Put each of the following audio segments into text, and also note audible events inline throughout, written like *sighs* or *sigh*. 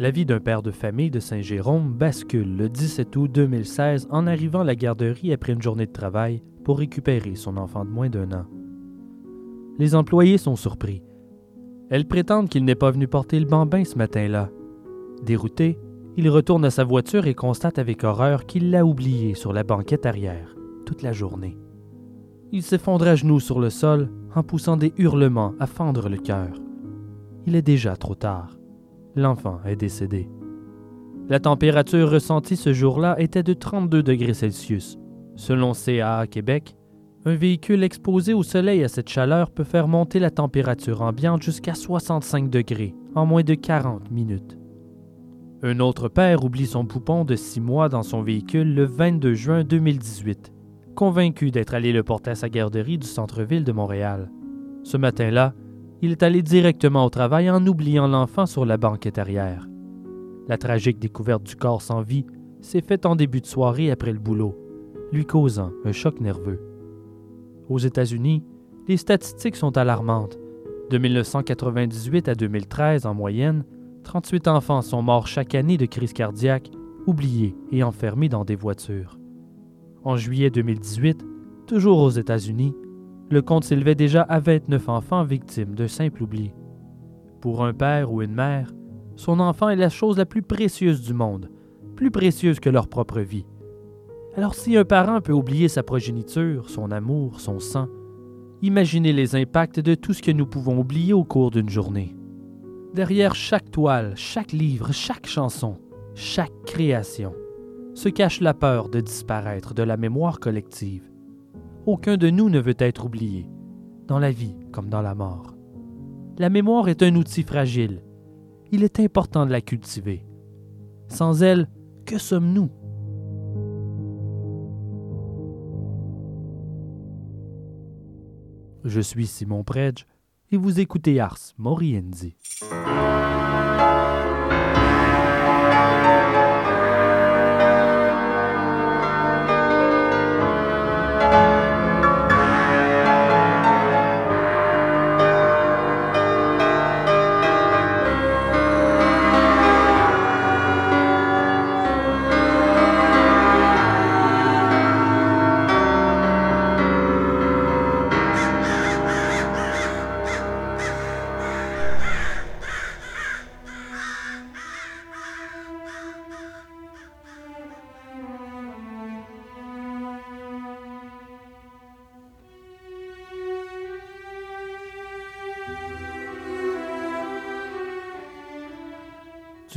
La vie d'un père de famille de Saint-Jérôme bascule le 17 août 2016 en arrivant à la garderie après une journée de travail pour récupérer son enfant de moins d'un an. Les employés sont surpris. Elles prétendent qu'il n'est pas venu porter le bambin ce matin-là. Dérouté, il retourne à sa voiture et constate avec horreur qu'il l'a oublié sur la banquette arrière toute la journée. Il s'effondre à genoux sur le sol en poussant des hurlements à fendre le cœur. Il est déjà trop tard l'enfant est décédé. La température ressentie ce jour-là était de 32 degrés Celsius. Selon CAA Québec, un véhicule exposé au soleil à cette chaleur peut faire monter la température ambiante jusqu'à 65 degrés en moins de 40 minutes. Un autre père oublie son poupon de 6 mois dans son véhicule le 22 juin 2018, convaincu d'être allé le porter à sa garderie du centre-ville de Montréal. Ce matin-là, il est allé directement au travail en oubliant l'enfant sur la banquette arrière. La tragique découverte du corps sans vie s'est faite en début de soirée après le boulot, lui causant un choc nerveux. Aux États-Unis, les statistiques sont alarmantes. De 1998 à 2013, en moyenne, 38 enfants sont morts chaque année de crise cardiaque, oubliés et enfermés dans des voitures. En juillet 2018, toujours aux États-Unis, le compte s'élevait déjà à 29 enfants victimes d'un simple oubli. Pour un père ou une mère, son enfant est la chose la plus précieuse du monde, plus précieuse que leur propre vie. Alors si un parent peut oublier sa progéniture, son amour, son sang, imaginez les impacts de tout ce que nous pouvons oublier au cours d'une journée. Derrière chaque toile, chaque livre, chaque chanson, chaque création, se cache la peur de disparaître de la mémoire collective aucun de nous ne veut être oublié, dans la vie comme dans la mort. La mémoire est un outil fragile. Il est important de la cultiver. Sans elle, que sommes-nous? Je suis Simon Predge et vous écoutez Ars Moriendi.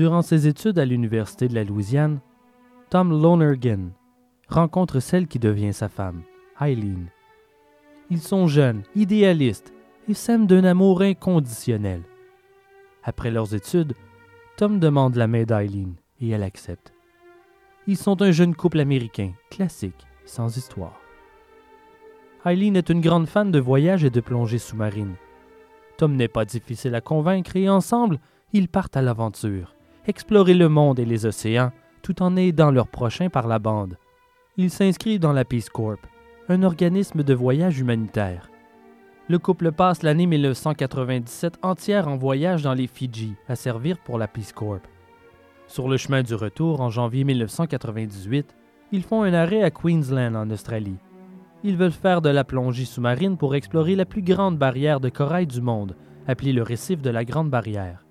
Durant ses études à l'Université de la Louisiane, Tom Lonergan rencontre celle qui devient sa femme, Eileen. Ils sont jeunes, idéalistes et s'aiment d'un amour inconditionnel. Après leurs études, Tom demande la main d'Eileen et elle accepte. Ils sont un jeune couple américain, classique, sans histoire. Eileen est une grande fan de voyages et de plongée sous-marine. Tom n'est pas difficile à convaincre et ensemble, ils partent à l'aventure explorer le monde et les océans tout en aidant leurs prochains par la bande. Il s'inscrit dans la Peace Corps, un organisme de voyage humanitaire. Le couple passe l'année 1997 entière en voyage dans les Fidji à servir pour la Peace Corps. Sur le chemin du retour en janvier 1998, ils font un arrêt à Queensland en Australie. Ils veulent faire de la plongée sous-marine pour explorer la plus grande barrière de corail du monde, appelée le récif de la Grande Barrière.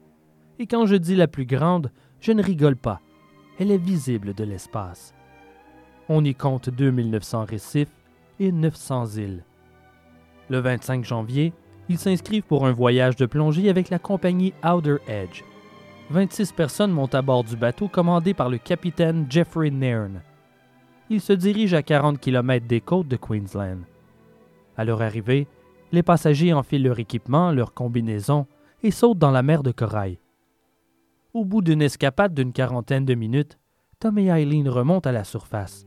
Et quand je dis la plus grande, je ne rigole pas. Elle est visible de l'espace. On y compte 2900 récifs et 900 îles. Le 25 janvier, ils s'inscrivent pour un voyage de plongée avec la compagnie Outer Edge. 26 personnes montent à bord du bateau commandé par le capitaine Jeffrey Nairn. Ils se dirigent à 40 km des côtes de Queensland. À leur arrivée, les passagers enfilent leur équipement, leur combinaison et sautent dans la mer de corail. Au bout d'une escapade d'une quarantaine de minutes, Tom et Eileen remontent à la surface.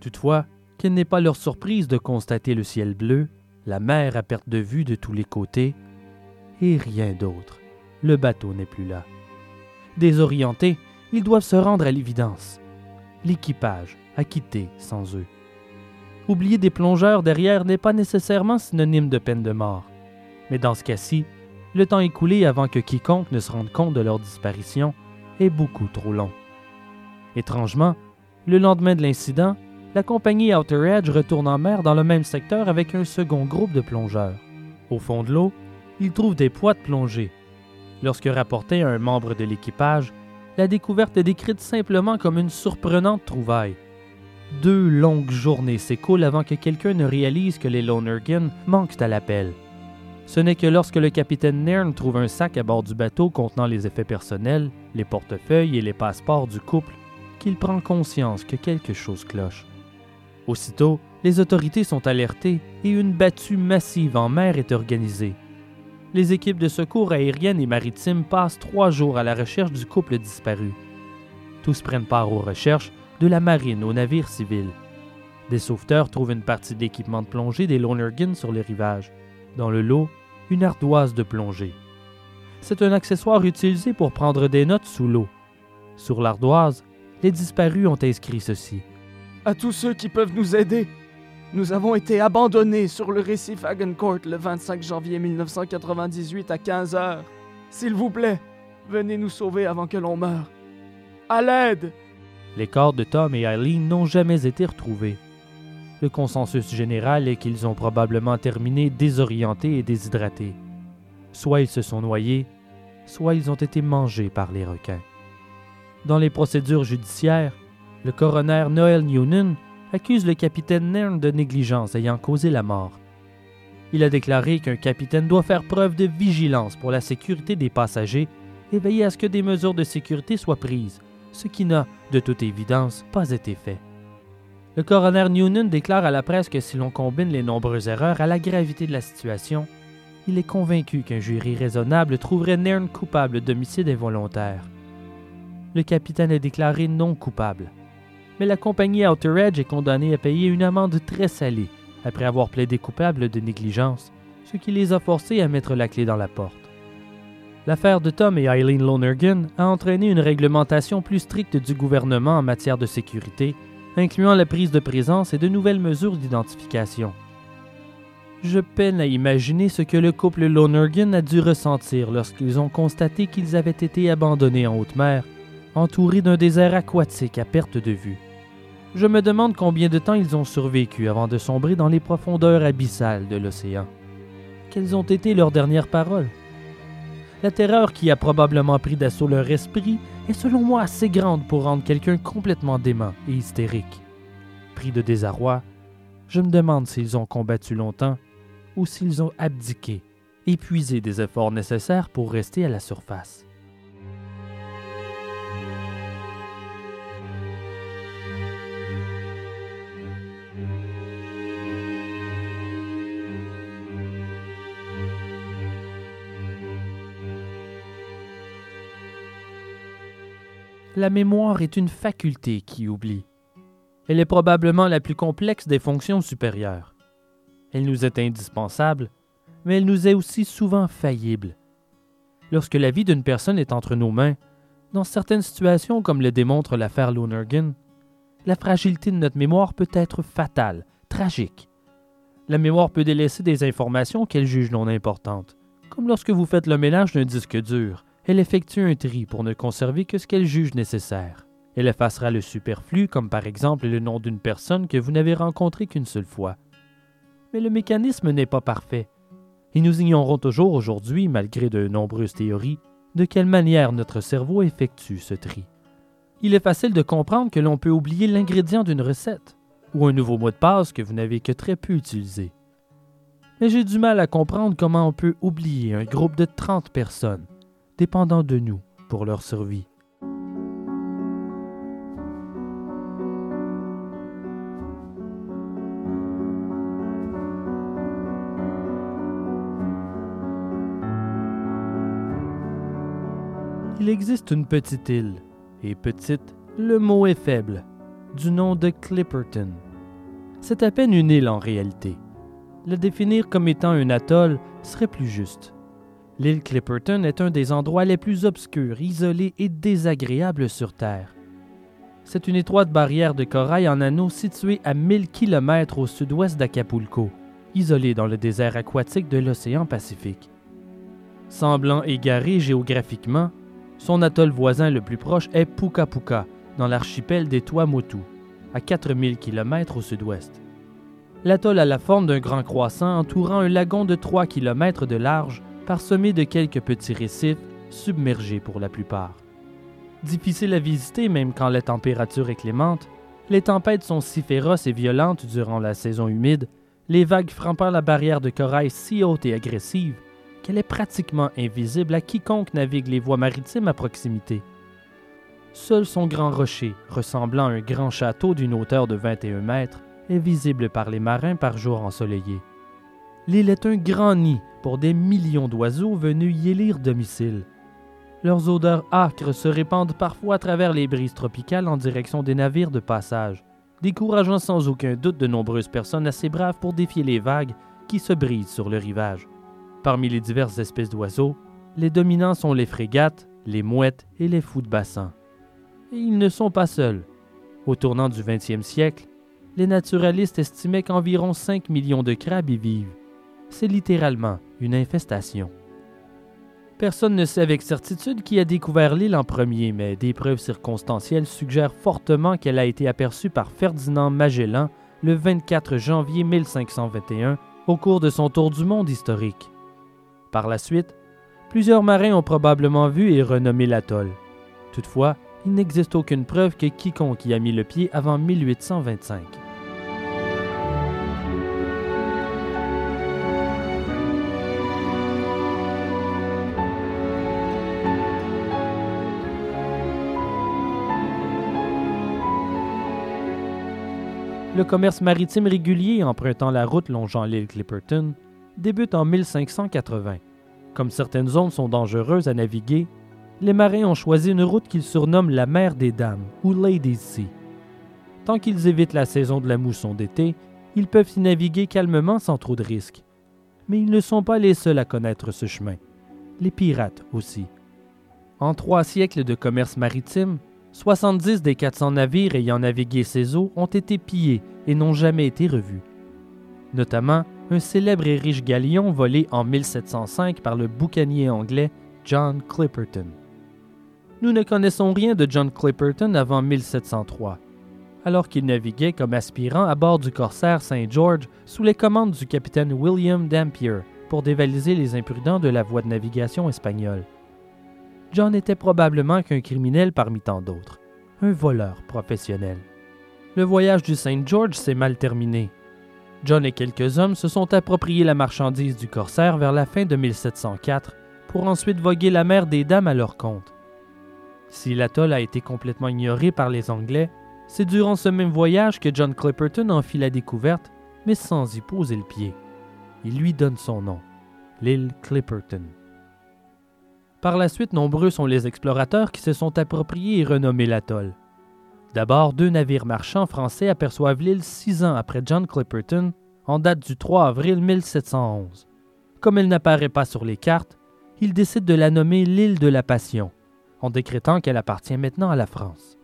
Toutefois, quelle n'est pas leur surprise de constater le ciel bleu, la mer à perte de vue de tous les côtés, et rien d'autre. Le bateau n'est plus là. Désorientés, ils doivent se rendre à l'évidence. L'équipage a quitté sans eux. Oublier des plongeurs derrière n'est pas nécessairement synonyme de peine de mort. Mais dans ce cas-ci, le temps écoulé avant que quiconque ne se rende compte de leur disparition est beaucoup trop long. Étrangement, le lendemain de l'incident, la compagnie Outer Edge retourne en mer dans le même secteur avec un second groupe de plongeurs. Au fond de l'eau, ils trouvent des poids de plongée. Lorsque rapporté à un membre de l'équipage, la découverte est décrite simplement comme une surprenante trouvaille. Deux longues journées s'écoulent avant que quelqu'un ne réalise que les Lonergan manquent à l'appel. Ce n'est que lorsque le capitaine Nairn trouve un sac à bord du bateau contenant les effets personnels, les portefeuilles et les passeports du couple qu'il prend conscience que quelque chose cloche. Aussitôt, les autorités sont alertées et une battue massive en mer est organisée. Les équipes de secours aériennes et maritimes passent trois jours à la recherche du couple disparu. Tous prennent part aux recherches, de la marine aux navires civils. Des sauveteurs trouvent une partie d'équipement de plongée des Lonergan sur les rivages. Dans le lot, une ardoise de plongée. C'est un accessoire utilisé pour prendre des notes sous l'eau. Sur l'ardoise, les disparus ont inscrit ceci. À tous ceux qui peuvent nous aider, nous avons été abandonnés sur le récif Hagencourt le 25 janvier 1998 à 15 heures. S'il vous plaît, venez nous sauver avant que l'on meure. À l'aide! Les corps de Tom et Eileen n'ont jamais été retrouvés. Le consensus général est qu'ils ont probablement terminé désorientés et déshydratés. Soit ils se sont noyés, soit ils ont été mangés par les requins. Dans les procédures judiciaires, le coroner Noel Newnan accuse le capitaine Nairn de négligence ayant causé la mort. Il a déclaré qu'un capitaine doit faire preuve de vigilance pour la sécurité des passagers et veiller à ce que des mesures de sécurité soient prises, ce qui n'a, de toute évidence, pas été fait. Le coroner Newnan déclare à la presse que si l'on combine les nombreuses erreurs à la gravité de la situation, il est convaincu qu'un jury raisonnable trouverait Nairn coupable d'homicide involontaire. Le capitaine est déclaré non coupable, mais la compagnie Outer Edge est condamnée à payer une amende très salée après avoir plaidé coupable de négligence, ce qui les a forcés à mettre la clé dans la porte. L'affaire de Tom et Eileen Lonergan a entraîné une réglementation plus stricte du gouvernement en matière de sécurité incluant la prise de présence et de nouvelles mesures d'identification. Je peine à imaginer ce que le couple Lonergan a dû ressentir lorsqu'ils ont constaté qu'ils avaient été abandonnés en haute mer, entourés d'un désert aquatique à perte de vue. Je me demande combien de temps ils ont survécu avant de sombrer dans les profondeurs abyssales de l'océan. Quelles ont été leurs dernières paroles? La terreur qui a probablement pris d'assaut leur esprit est selon moi assez grande pour rendre quelqu'un complètement dément et hystérique. Pris de désarroi, je me demande s'ils ont combattu longtemps ou s'ils ont abdiqué, épuisé des efforts nécessaires pour rester à la surface. La mémoire est une faculté qui oublie. Elle est probablement la plus complexe des fonctions supérieures. Elle nous est indispensable, mais elle nous est aussi souvent faillible. Lorsque la vie d'une personne est entre nos mains, dans certaines situations comme le démontre l'affaire Lonergan, la fragilité de notre mémoire peut être fatale, tragique. La mémoire peut délaisser des informations qu'elle juge non importantes, comme lorsque vous faites le ménage d'un disque dur elle effectue un tri pour ne conserver que ce qu'elle juge nécessaire. Elle effacera le superflu, comme par exemple le nom d'une personne que vous n'avez rencontrée qu'une seule fois. Mais le mécanisme n'est pas parfait, et nous ignorons toujours aujourd'hui, malgré de nombreuses théories, de quelle manière notre cerveau effectue ce tri. Il est facile de comprendre que l'on peut oublier l'ingrédient d'une recette, ou un nouveau mot de passe que vous n'avez que très peu utilisé. Mais j'ai du mal à comprendre comment on peut oublier un groupe de 30 personnes dépendant de nous pour leur survie. Il existe une petite île, et petite, le mot est faible, du nom de Clipperton. C'est à peine une île en réalité. Le définir comme étant un atoll serait plus juste. L'île Clipperton est un des endroits les plus obscurs, isolés et désagréables sur Terre. C'est une étroite barrière de corail en anneau située à 1000 km au sud-ouest d'Acapulco, isolée dans le désert aquatique de l'océan Pacifique. Semblant égaré géographiquement, Son atoll voisin le plus proche est Puka Puka, dans l'archipel des Tuamotu, à 4000 km au sud-ouest. L'atoll a la forme d'un grand croissant entourant un lagon de 3 km de large, parsemé de quelques petits récifs, submergés pour la plupart. Difficile à visiter même quand la température est clémente, les tempêtes sont si féroces et violentes durant la saison humide, les vagues frappant la barrière de corail si haute et agressive, qu'elle est pratiquement invisible à quiconque navigue les voies maritimes à proximité. Seul son grand rocher, ressemblant à un grand château d'une hauteur de 21 mètres, est visible par les marins par jour ensoleillé. L'île est un grand nid pour des millions d'oiseaux venus y élire domicile. Leurs odeurs âcres se répandent parfois à travers les brises tropicales en direction des navires de passage, décourageant sans aucun doute de nombreuses personnes assez braves pour défier les vagues qui se brisent sur le rivage. Parmi les diverses espèces d'oiseaux, les dominants sont les frégates, les mouettes et les fous de bassin. Et ils ne sont pas seuls. Au tournant du 20e siècle, les naturalistes estimaient qu'environ 5 millions de crabes y vivent. C'est littéralement une infestation. Personne ne sait avec certitude qui a découvert l'île en premier, mais des preuves circonstancielles suggèrent fortement qu'elle a été aperçue par Ferdinand Magellan le 24 janvier 1521 au cours de son tour du monde historique. Par la suite, plusieurs marins ont probablement vu et renommé l'atoll. Toutefois, il n'existe aucune preuve que quiconque y a mis le pied avant 1825. Le commerce maritime régulier empruntant la route longeant l'île Clipperton débute en 1580. Comme certaines zones sont dangereuses à naviguer, les marins ont choisi une route qu'ils surnomment la mer des Dames ou Ladies Sea. Tant qu'ils évitent la saison de la mousson d'été, ils peuvent y naviguer calmement sans trop de risques. Mais ils ne sont pas les seuls à connaître ce chemin. Les pirates aussi. En trois siècles de commerce maritime, 70 des 400 navires ayant navigué ces eaux ont été pillés et n'ont jamais été revus. Notamment un célèbre et riche galion volé en 1705 par le boucanier anglais John Clipperton. Nous ne connaissons rien de John Clipperton avant 1703, alors qu'il naviguait comme aspirant à bord du corsaire Saint George sous les commandes du capitaine William Dampier pour dévaliser les imprudents de la voie de navigation espagnole. John était probablement qu'un criminel parmi tant d'autres, un voleur professionnel. Le voyage du Saint George s'est mal terminé. John et quelques hommes se sont appropriés la marchandise du corsaire vers la fin de 1704 pour ensuite voguer la mer des Dames à leur compte. Si l'atoll a été complètement ignoré par les Anglais, c'est durant ce même voyage que John Clipperton en fit la découverte, mais sans y poser le pied. Il lui donne son nom, l'île Clipperton. Par la suite, nombreux sont les explorateurs qui se sont appropriés et renommés l'atoll. D'abord, deux navires marchands français aperçoivent l'île six ans après John Clipperton, en date du 3 avril 1711. Comme elle n'apparaît pas sur les cartes, ils décident de la nommer l'île de la Passion, en décrétant qu'elle appartient maintenant à la France.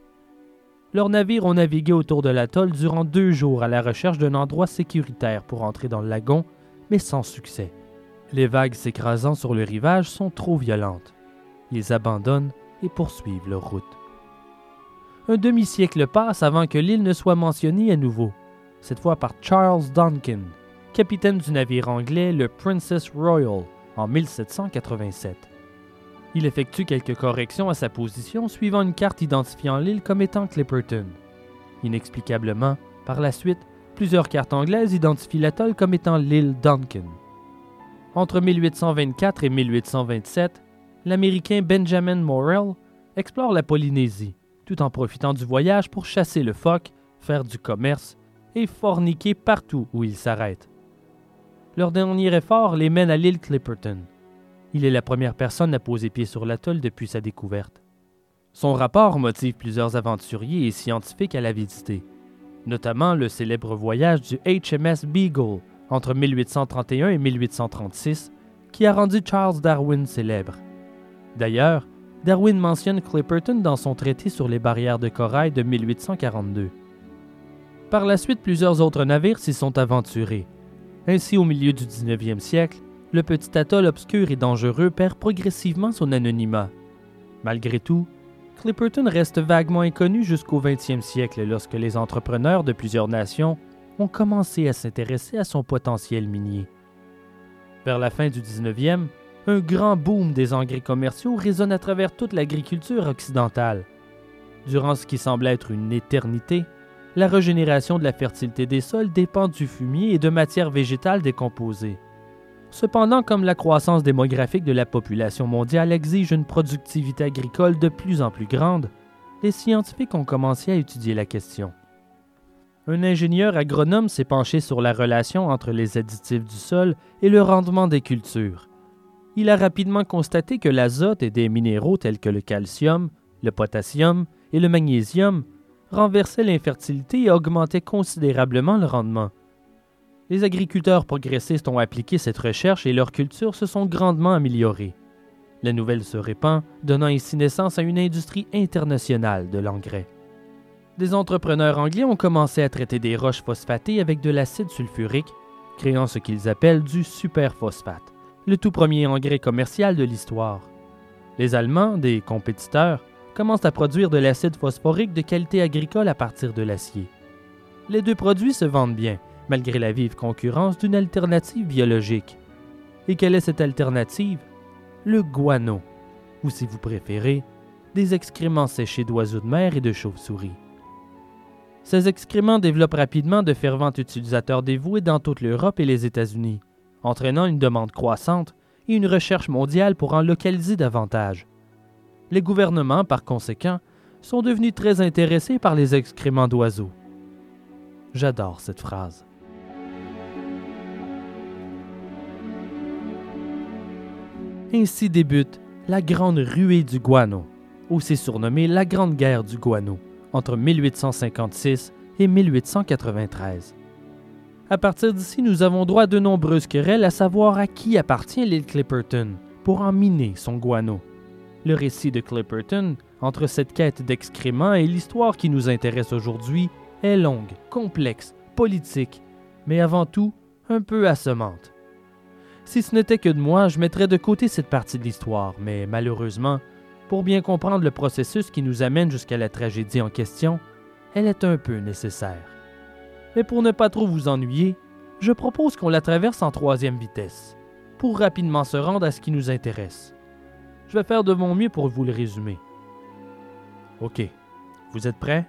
Leurs navires ont navigué autour de l'atoll durant deux jours à la recherche d'un endroit sécuritaire pour entrer dans le lagon, mais sans succès. Les vagues s'écrasant sur le rivage sont trop violentes. Ils abandonnent et poursuivent leur route. Un demi-siècle passe avant que l'île ne soit mentionnée à nouveau, cette fois par Charles Duncan, capitaine du navire anglais le Princess Royal en 1787. Il effectue quelques corrections à sa position suivant une carte identifiant l'île comme étant Clipperton. Inexplicablement, par la suite, plusieurs cartes anglaises identifient l'atoll comme étant l'île Duncan. Entre 1824 et 1827, l'Américain Benjamin Morrell explore la Polynésie, tout en profitant du voyage pour chasser le phoque, faire du commerce et forniquer partout où il s'arrête. Leur dernier effort les mène à l'île Clipperton. Il est la première personne à poser pied sur l'atoll depuis sa découverte. Son rapport motive plusieurs aventuriers et scientifiques à la visiter, notamment le célèbre voyage du HMS Beagle entre 1831 et 1836 qui a rendu Charles Darwin célèbre. D'ailleurs, Darwin mentionne Clipperton dans son traité sur les barrières de corail de 1842. Par la suite, plusieurs autres navires s'y sont aventurés. Ainsi, au milieu du 19e siècle, le petit atoll obscur et dangereux perd progressivement son anonymat. Malgré tout, Clipperton reste vaguement inconnu jusqu'au 20e siècle lorsque les entrepreneurs de plusieurs nations ont commencé à s'intéresser à son potentiel minier. Vers la fin du 19e, un grand boom des engrais commerciaux résonne à travers toute l'agriculture occidentale. Durant ce qui semble être une éternité, la régénération de la fertilité des sols dépend du fumier et de matières végétales décomposées. Cependant, comme la croissance démographique de la population mondiale exige une productivité agricole de plus en plus grande, les scientifiques ont commencé à étudier la question. Un ingénieur agronome s'est penché sur la relation entre les additifs du sol et le rendement des cultures. Il a rapidement constaté que l'azote et des minéraux tels que le calcium, le potassium et le magnésium renversaient l'infertilité et augmentaient considérablement le rendement. Les agriculteurs progressistes ont appliqué cette recherche et leurs cultures se sont grandement améliorées. La nouvelle se répand, donnant ainsi naissance à une industrie internationale de l'engrais. Des entrepreneurs anglais ont commencé à traiter des roches phosphatées avec de l'acide sulfurique, créant ce qu'ils appellent du superphosphate, le tout premier engrais commercial de l'histoire. Les Allemands, des compétiteurs, commencent à produire de l'acide phosphorique de qualité agricole à partir de l'acier. Les deux produits se vendent bien, malgré la vive concurrence d'une alternative biologique. Et quelle est cette alternative? Le guano, ou si vous préférez, des excréments séchés d'oiseaux de mer et de chauves-souris. Ces excréments développent rapidement de fervents utilisateurs dévoués dans toute l'Europe et les États-Unis, entraînant une demande croissante et une recherche mondiale pour en localiser davantage. Les gouvernements, par conséquent, sont devenus très intéressés par les excréments d'oiseaux. J'adore cette phrase. Ainsi débute la Grande Ruée du Guano, aussi surnommée la Grande Guerre du Guano, entre 1856 et 1893. À partir d'ici, nous avons droit de nombreuses querelles à savoir à qui appartient l'île Clipperton pour en miner son guano. Le récit de Clipperton, entre cette quête d'excréments et l'histoire qui nous intéresse aujourd'hui, est longue, complexe, politique, mais avant tout un peu assommante. Si ce n'était que de moi, je mettrais de côté cette partie de l'histoire, mais malheureusement, pour bien comprendre le processus qui nous amène jusqu'à la tragédie en question, elle est un peu nécessaire. Mais pour ne pas trop vous ennuyer, je propose qu'on la traverse en troisième vitesse, pour rapidement se rendre à ce qui nous intéresse. Je vais faire de mon mieux pour vous le résumer. OK, vous êtes prêts?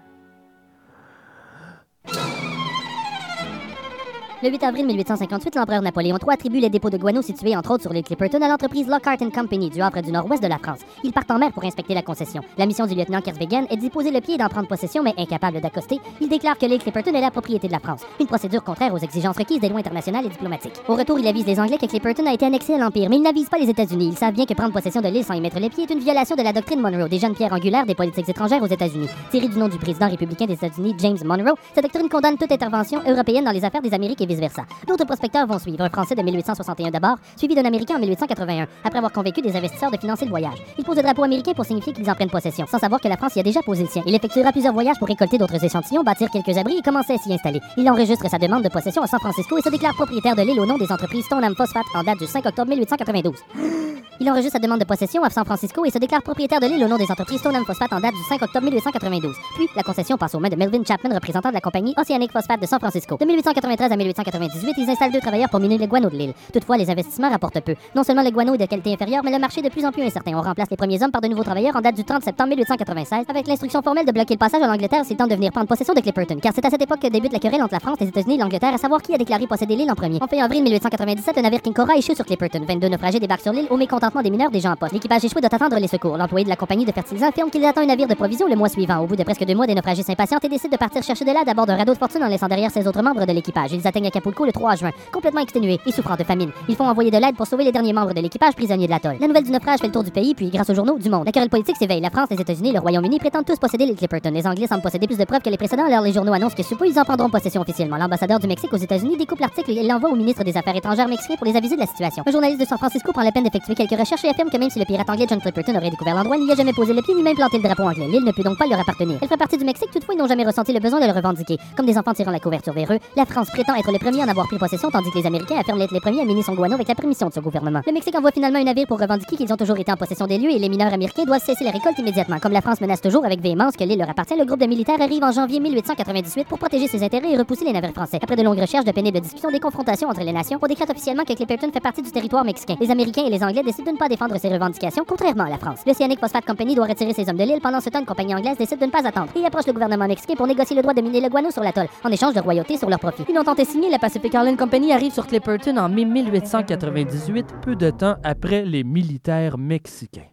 Le 8 avril 1858, l'empereur Napoléon III attribue les dépôts de guano situés entre autres sur l'île Clipperton à l'entreprise Lockhart Company du Havre du Nord-Ouest de la France. Ils partent en mer pour inspecter la concession. La mission du lieutenant Kersvegen est d'y poser le pied et d'en prendre possession, mais incapable d'accoster, il déclare que l'île Clipperton est la propriété de la France. Une procédure contraire aux exigences requises des lois internationales et diplomatiques. Au retour, il avise les Anglais que Clipperton a été annexé à l'Empire, mais il n'avise pas les États-Unis. Ils savent bien que prendre possession de l'île sans y mettre les pieds est une violation de la doctrine Monroe, des jeunes pierres angulaires des politiques étrangères aux États-Unis. Tiré du nom du président républicain des États-Unis, James Monroe, cette doctrine condamne toute intervention européenne dans les affaires des Amériques et vice-versa. D'autres prospecteurs vont suivre. Un Français de 1861 d'abord, suivi d'un Américain en 1881, après avoir convaincu des investisseurs de financer le voyage. Il pose le drapeau américain pour signifier qu'ils en prennent possession, sans savoir que la France y a déjà posé le sien. Il effectuera plusieurs voyages pour récolter d'autres échantillons, bâtir quelques abris et commencer à s'y installer. Il enregistre sa demande de possession à San Francisco et se déclare propriétaire de l'île au nom des entreprises Stoneham Phosphate en date du 5 octobre 1892. *gasps* Il enregistre sa demande de possession à San Francisco et se déclare propriétaire de l'île au nom des entreprises Stoneham Phosphate en date du 5 octobre 1892. Puis, la concession passe aux mains de Melvin Chapman, représentant de la compagnie Oceanic Phosphate de San Francisco. De 1893 à 1898, ils installent deux travailleurs pour miner le guano de l'île. Toutefois, les investissements rapportent peu. Non seulement le guano est de qualité inférieure, mais le marché est de plus en plus incertain. On remplace les premiers hommes par de nouveaux travailleurs en date du 30 septembre 1896, avec l'instruction formelle de bloquer le passage en Angleterre s'il tente de venir prendre possession de Clipperton. Car c'est à cette époque que débute la querelle entre la France, les États-Unis et l'Angleterre à savoir qui a déclaré posséder l'île en premier. En fin avril 1897, le navire King Cora échoue sur Clipperton. 22 naufragés débarquent sur l'île au mécontentement des mineurs gens en poste. L'équipage échoué doit attendre les secours. L'employé de la compagnie de fertilisants affirme qu'il attend un navire de provisions le mois suivant. Au bout de presque deux mois, des naufragés s'impatientent et décident de partir chercher de l'aide à bord d'un radeau de fortune en laissant derrière ses autres membres de l'équipage. Acapulco le 3 juin, complètement exténués et souffrant de famine. Ils font envoyer de l'aide pour sauver les derniers membres de l'équipage prisonniers de l'atoll. La nouvelle du naufrage fait le tour du pays, puis grâce aux journaux du monde. La querelle politique s'éveille. La France, les États-Unis, le Royaume-Uni prétendent tous posséder les Clipperton. Les Anglais semblent posséder plus de preuves que les précédents, alors les journaux annoncent que sous peu ils en prendront possession officiellement. L'ambassadeur du Mexique aux États-Unis découpe l'article et l'envoie au ministre des Affaires étrangères mexicain pour les aviser de la situation. Un journaliste de San Francisco prend la peine d'effectuer quelques recherches et affirme que même si le pirate anglais John Clipperton aurait découvert l'endroit, il n'y a jamais posé le pied ni même planté le drapeau anglais. L'île ne peut donc pas leur appartenir. Elle fait partie du Mexique, toutefois ils n'ont jamais ressenti le besoin de le revendiquer. Comme des enfants tirant la couverture vers eux, la France prétend être les premiers en avoir pris possession, tandis que les Américains affirment être les premiers à miner son guano avec la permission de ce gouvernement. Le Mexique envoie finalement un navire pour revendiquer qu'ils ont toujours été en possession des lieux et les mineurs américains doivent cesser la récolte immédiatement. Comme la France menace toujours avec véhémence que l'île leur appartient, le groupe de militaires arrive en janvier 1898 pour protéger ses intérêts et repousser les navires français. Après de longues recherches, de pénibles discussions, des confrontations entre les nations, on décrète officiellement que Clipperton fait partie du territoire mexicain. Les Américains et les Anglais décident de ne pas défendre ces revendications, contrairement à la France. L'Oceanic Phosphate Company doit retirer ses hommes de l'île. Pendant ce temps, une compagnie anglaise décide de ne pas attendre et approche le gouvernement mexicain pour négocier le droit de miner le guano sur l'atoll, en échange de royauté sur leur profit. Une entente est signée, la Pacific Island Company arrive sur Clipperton en mai 1898, peu de temps après les militaires mexicains.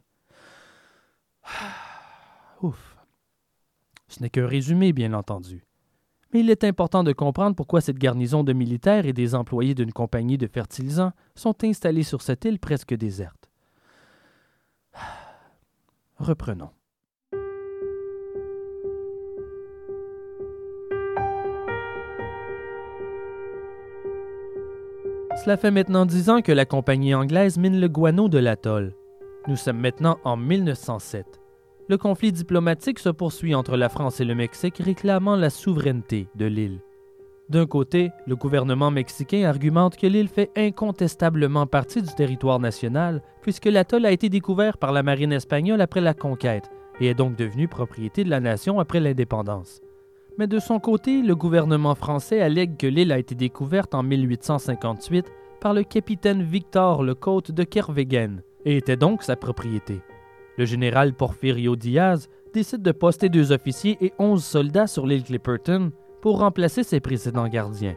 *sighs* Ouf. Ce n'est qu'un résumé, bien entendu. Mais il est important de comprendre pourquoi cette garnison de militaires et des employés d'une compagnie de fertilisants sont installés sur cette île presque déserte. *sighs* Reprenons. Cela fait maintenant dix ans que la compagnie anglaise mine le guano de l'atoll. Nous sommes maintenant en 1907. Le conflit diplomatique se poursuit entre la France et le Mexique réclamant la souveraineté de l'île. D'un côté, le gouvernement mexicain argumente que l'île fait incontestablement partie du territoire national puisque l'atoll a été découvert par la marine espagnole après la conquête et est donc devenu propriété de la nation après l'indépendance. Mais de son côté, le gouvernement français allègue que l'île a été découverte en 1858 par le capitaine Victor Lecôte de Kervegen et était donc sa propriété. Le général Porfirio Diaz décide de poster deux officiers et onze soldats sur l'île Clipperton pour remplacer ses précédents gardiens.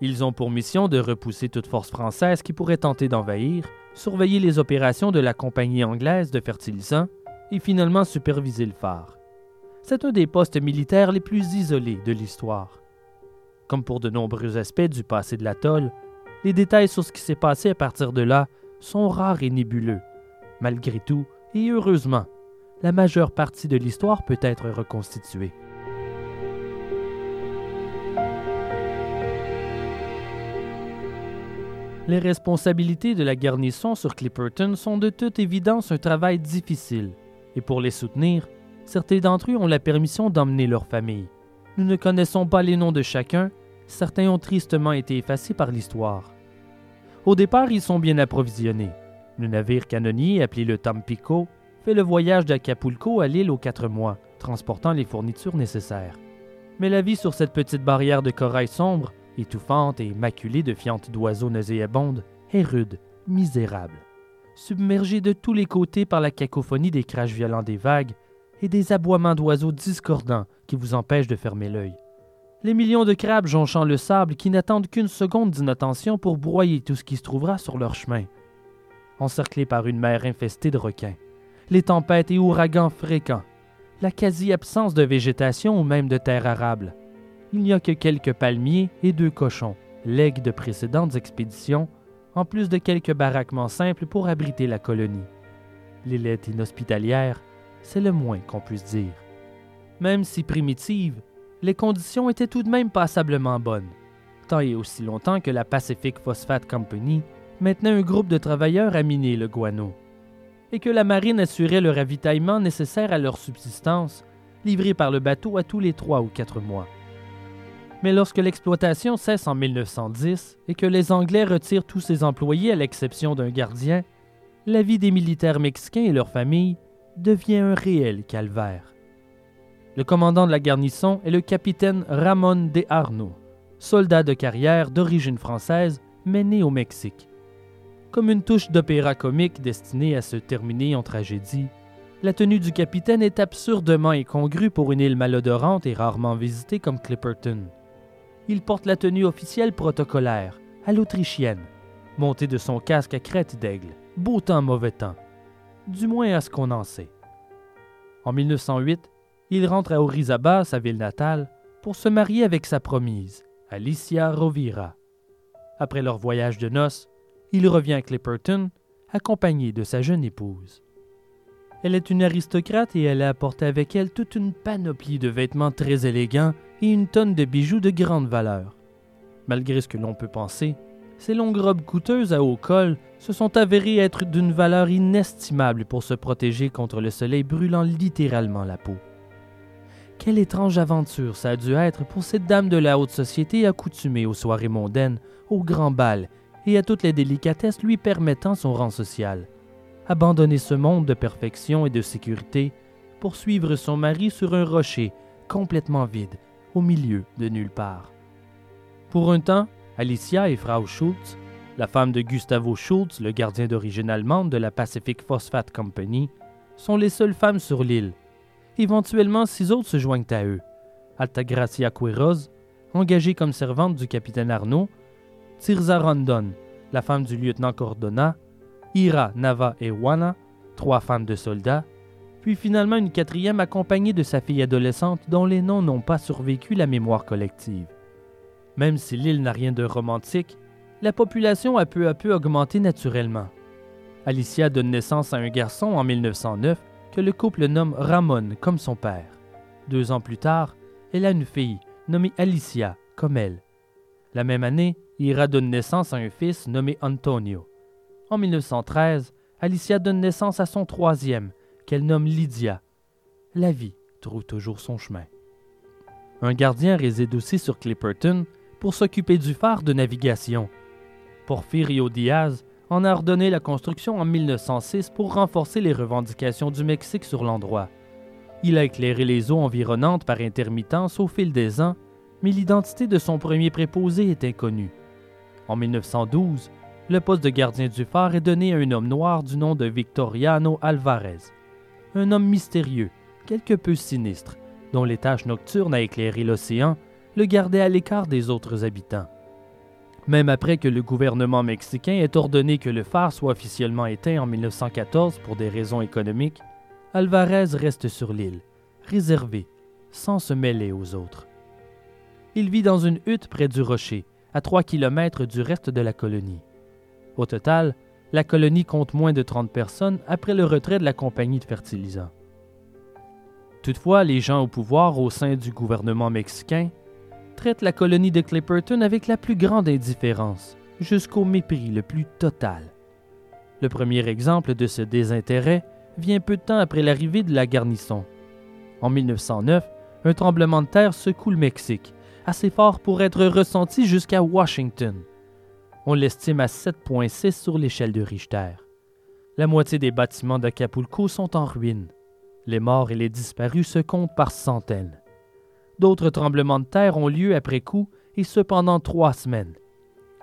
Ils ont pour mission de repousser toute force française qui pourrait tenter d'envahir, surveiller les opérations de la compagnie anglaise de fertilisants et finalement superviser le phare. C'est un des postes militaires les plus isolés de l'histoire. Comme pour de nombreux aspects du passé de l'atoll, les détails sur ce qui s'est passé à partir de là sont rares et nébuleux. Malgré tout, et heureusement, la majeure partie de l'histoire peut être reconstituée. Les responsabilités de la garnison sur Clipperton sont de toute évidence un travail difficile, et pour les soutenir, certains d'entre eux ont la permission d'emmener leur famille. Nous ne connaissons pas les noms de chacun, certains ont tristement été effacés par l'histoire. Au départ, ils sont bien approvisionnés. Le navire canonnier, appelé le Tampico, fait le voyage d'Acapulco à l'île aux quatre mois, transportant les fournitures nécessaires. Mais la vie sur cette petite barrière de corail sombre, étouffante et maculée de fientes d'oiseaux nauséabondes, est rude, misérable. Submergée de tous les côtés par la cacophonie des crash violents des vagues et des aboiements d'oiseaux discordants qui vous empêchent de fermer l'œil. Les millions de crabes jonchant le sable qui n'attendent qu'une seconde d'inattention pour broyer tout ce qui se trouvera sur leur chemin encerclés par une mer infestée de requins, les tempêtes et ouragans fréquents, la quasi-absence de végétation ou même de terre arable. Il n'y a que quelques palmiers et deux cochons, legs de précédentes expéditions, en plus de quelques baraquements simples pour abriter la colonie. L'île est inhospitalière, c'est le moins qu'on puisse dire. Même si primitive, les conditions étaient tout de même passablement bonnes, tant et aussi longtemps que la Pacific Phosphate Company maintenait un groupe de travailleurs à miner le guano, et que la marine assurait le ravitaillement nécessaire à leur subsistance, livré par le bateau à tous les trois ou quatre mois. Mais lorsque l'exploitation cesse en 1910 et que les Anglais retirent tous ses employés à l'exception d'un gardien, la vie des militaires mexicains et leurs familles devient un réel calvaire. Le commandant de la garnison est le capitaine Ramon de Arno, soldat de carrière d'origine française mais né au Mexique. Comme une touche d'opéra comique destinée à se terminer en tragédie, la tenue du capitaine est absurdement incongrue pour une île malodorante et rarement visitée comme Clipperton. Il porte la tenue officielle protocolaire, à l'autrichienne, montée de son casque à crête d'aigle, beau temps, mauvais temps, du moins à ce qu'on en sait. En 1908, il rentre à Orizaba, sa ville natale, pour se marier avec sa promise, Alicia Rovira. Après leur voyage de noces, il revient à Clipperton, accompagné de sa jeune épouse. Elle est une aristocrate et elle a apporté avec elle toute une panoplie de vêtements très élégants et une tonne de bijoux de grande valeur. Malgré ce que l'on peut penser, ces longues robes coûteuses à haut col se sont avérées être d'une valeur inestimable pour se protéger contre le soleil brûlant littéralement la peau. Quelle étrange aventure ça a dû être pour cette dame de la haute société accoutumée aux soirées mondaines, aux grands bals et à toutes les délicatesses lui permettant son rang social. Abandonner ce monde de perfection et de sécurité pour suivre son mari sur un rocher complètement vide, au milieu de nulle part. Pour un temps, Alicia et Frau Schultz, la femme de Gustavo Schultz, le gardien d'origine allemande de la Pacific Phosphate Company, sont les seules femmes sur l'île. Éventuellement, six autres se joignent à eux. Altagracia Quiroz, engagée comme servante du capitaine Arnaud, Tirza Rondon, la femme du lieutenant Cordona, Ira, Nava et Wana, trois femmes de soldats, puis finalement une quatrième accompagnée de sa fille adolescente dont les noms n'ont pas survécu la mémoire collective. Même si l'île n'a rien de romantique, la population a peu à peu augmenté naturellement. Alicia donne naissance à un garçon en 1909 que le couple nomme Ramon comme son père. Deux ans plus tard, elle a une fille nommée Alicia comme elle. La même année, Ira donne naissance à un fils nommé Antonio. En 1913, Alicia donne naissance à son troisième, qu'elle nomme Lydia. La vie trouve toujours son chemin. Un gardien réside aussi sur Clipperton pour s'occuper du phare de navigation. Porfirio Diaz en a ordonné la construction en 1906 pour renforcer les revendications du Mexique sur l'endroit. Il a éclairé les eaux environnantes par intermittence au fil des ans, mais l'identité de son premier préposé est inconnue. En 1912, le poste de gardien du phare est donné à un homme noir du nom de Victoriano Alvarez, un homme mystérieux, quelque peu sinistre, dont les tâches nocturnes à éclairer l'océan le gardaient à l'écart des autres habitants. Même après que le gouvernement mexicain ait ordonné que le phare soit officiellement éteint en 1914 pour des raisons économiques, Alvarez reste sur l'île, réservé, sans se mêler aux autres. Il vit dans une hutte près du rocher, à 3 km du reste de la colonie. Au total, la colonie compte moins de 30 personnes après le retrait de la compagnie de fertilisants. Toutefois, les gens au pouvoir au sein du gouvernement mexicain traitent la colonie de Clipperton avec la plus grande indifférence, jusqu'au mépris le plus total. Le premier exemple de ce désintérêt vient peu de temps après l'arrivée de la garnison. En 1909, un tremblement de terre secoue le Mexique, assez fort pour être ressenti jusqu'à Washington. On l'estime à 7,6 sur l'échelle de Richter. La moitié des bâtiments d'Acapulco sont en ruine. Les morts et les disparus se comptent par centaines. D'autres tremblements de terre ont lieu après coup et cependant trois semaines.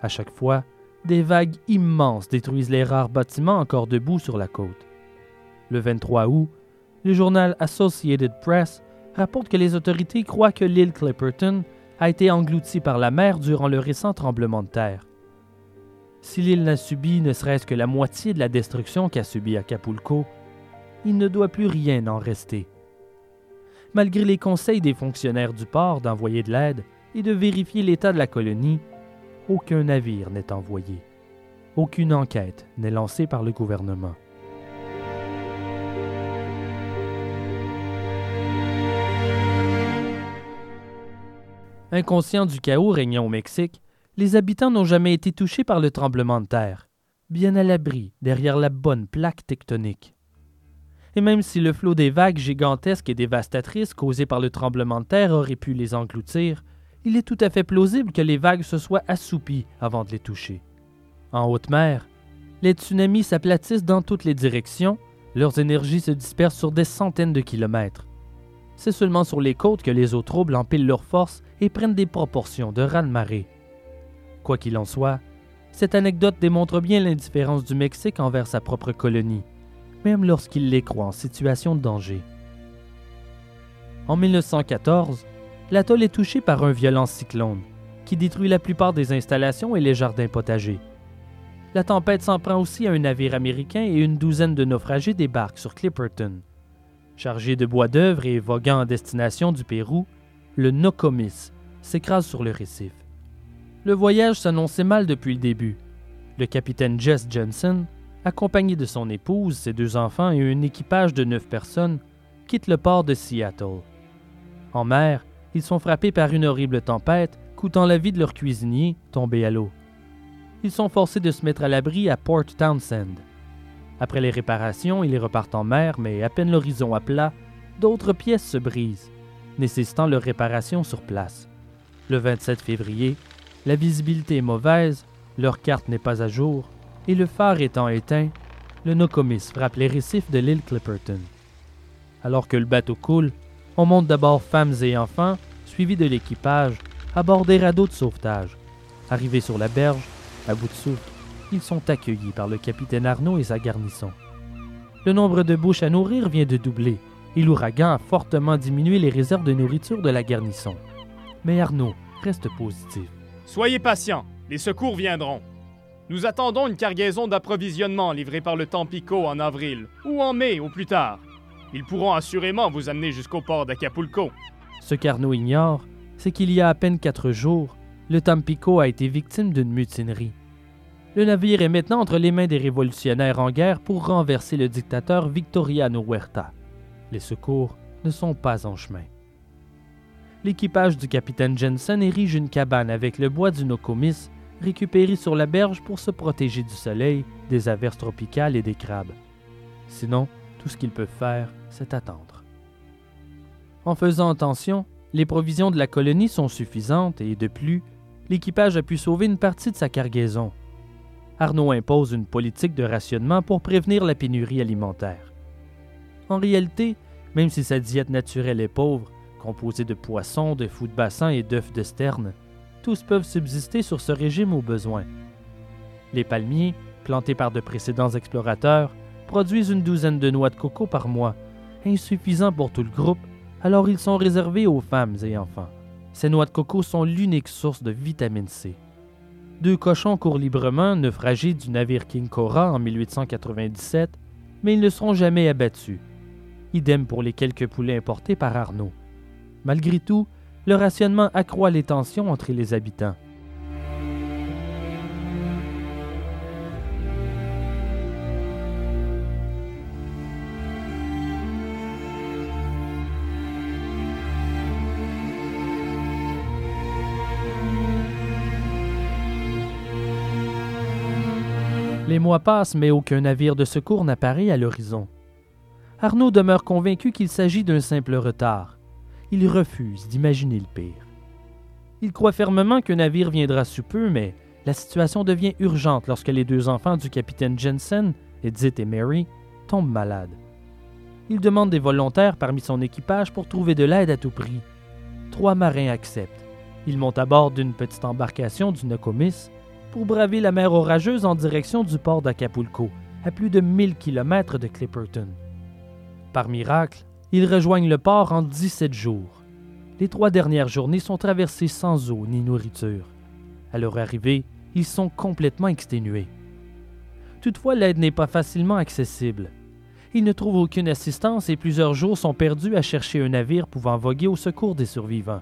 À chaque fois, des vagues immenses détruisent les rares bâtiments encore debout sur la côte. Le 23 août, le journal Associated Press rapporte que les autorités croient que l'île Clipperton a été engloutie par la mer durant le récent tremblement de terre. Si l'île n'a subi ne serait-ce que la moitié de la destruction qu'a subi Acapulco, il ne doit plus rien en rester. Malgré les conseils des fonctionnaires du port d'envoyer de l'aide et de vérifier l'état de la colonie, aucun navire n'est envoyé. Aucune enquête n'est lancée par le gouvernement. Inconscients du chaos régnant au Mexique, les habitants n'ont jamais été touchés par le tremblement de terre, bien à l'abri derrière la bonne plaque tectonique. Et même si le flot des vagues gigantesques et dévastatrices causées par le tremblement de terre aurait pu les engloutir, il est tout à fait plausible que les vagues se soient assoupies avant de les toucher. En haute mer, les tsunamis s'aplatissent dans toutes les directions, leurs énergies se dispersent sur des centaines de kilomètres. C'est seulement sur les côtes que les eaux troubles empilent leurs forces et prennent des proportions de raz-de-marée. Quoi qu'il en soit, cette anecdote démontre bien l'indifférence du Mexique envers sa propre colonie, même lorsqu'il les croit en situation de danger. En 1914, l'atoll est touché par un violent cyclone qui détruit la plupart des installations et les jardins potagers. La tempête s'en prend aussi à un navire américain et une douzaine de naufragés débarquent sur Clipperton. Chargé de bois d'œuvre et voguant en destination du Pérou, le Nokomis s'écrase sur le récif. Le voyage s'annonçait mal depuis le début. Le capitaine Jess Jensen, accompagné de son épouse, ses deux enfants et un équipage de neuf personnes, quitte le port de Seattle. En mer, ils sont frappés par une horrible tempête, coûtant la vie de leur cuisinier, tombé à l'eau. Ils sont forcés de se mettre à l'abri à Port Townsend. Après les réparations, ils repartent en mer, mais à peine l'horizon à plat, d'autres pièces se brisent. nécessitant leur réparation sur place. Le 27 février, la visibilité est mauvaise, leur carte n'est pas à jour, et le phare étant éteint, le Nokomis frappe les récifs de l'île Clipperton. Alors que le bateau coule, on monte d'abord femmes et enfants, suivis de l'équipage, à bord des radeaux de sauvetage. Arrivés sur la berge, à bout de souffle, ils sont accueillis par le capitaine Arnaud et sa garnison. Le nombre de bouches à nourrir vient de doubler et l'ouragan a fortement diminué les réserves de nourriture de la garnison. Mais Arnaud reste positif. Soyez patients, les secours viendront. Nous attendons une cargaison d'approvisionnement livrée par le Tampico en avril, ou en mai au plus tard. Ils pourront assurément vous amener jusqu'au port d'Acapulco. Ce qu'Arnaud ignore, c'est qu'il y a à peine quatre jours, le Tampico a été victime d'une mutinerie. Le navire est maintenant entre les mains des révolutionnaires en guerre pour renverser le dictateur Victoriano Huerta. Les secours ne sont pas en chemin. L'équipage du capitaine Jensen érige une cabane avec le bois du Nokomis récupéré sur la berge pour se protéger du soleil, des averses tropicales et des crabes. Sinon, tout ce qu'ils peuvent faire, c'est attendre. En faisant attention, les provisions de la colonie sont suffisantes et, de plus, l'équipage a pu sauver une partie de sa cargaison. Arnaud impose une politique de rationnement pour prévenir la pénurie alimentaire. En réalité, même si sa diète naturelle est pauvre, composée de poissons, de fous de bassin et d'œufs de sterne, tous peuvent subsister sur ce régime au besoin. Les palmiers, plantés par de précédents explorateurs, produisent une douzaine de noix de coco par mois, insuffisant pour tout le groupe, alors ils sont réservés aux femmes et enfants. Ces noix de coco sont l'unique source de vitamine C. Deux cochons courent librement, naufragés du navire King Cora en 1897, mais ils ne seront jamais abattus. Idem pour les quelques poulets importés par Arnaud. Malgré tout, le rationnement accroît les tensions entre les habitants. Les mois passent, mais aucun navire de secours n'apparaît à l'horizon. Arnaud demeure convaincu qu'il s'agit d'un simple retard. Il refuse d'imaginer le pire. Il croit fermement qu'un navire viendra sous peu, mais la situation devient urgente lorsque les deux enfants du capitaine Jensen, Edith et Mary, tombent malades. Il demande des volontaires parmi son équipage pour trouver de l'aide à tout prix. Trois marins acceptent. Ils montent à bord d'une petite embarcation du Nokomis pour braver la mer orageuse en direction du port d'Acapulco, à plus de 1000 km de Clipperton. Par miracle, ils rejoignent le port en 17 jours. Les trois dernières journées sont traversées sans eau ni nourriture. À leur arrivée, ils sont complètement exténués. Toutefois, l'aide n'est pas facilement accessible. Ils ne trouvent aucune assistance et plusieurs jours sont perdus à chercher un navire pouvant voguer au secours des survivants.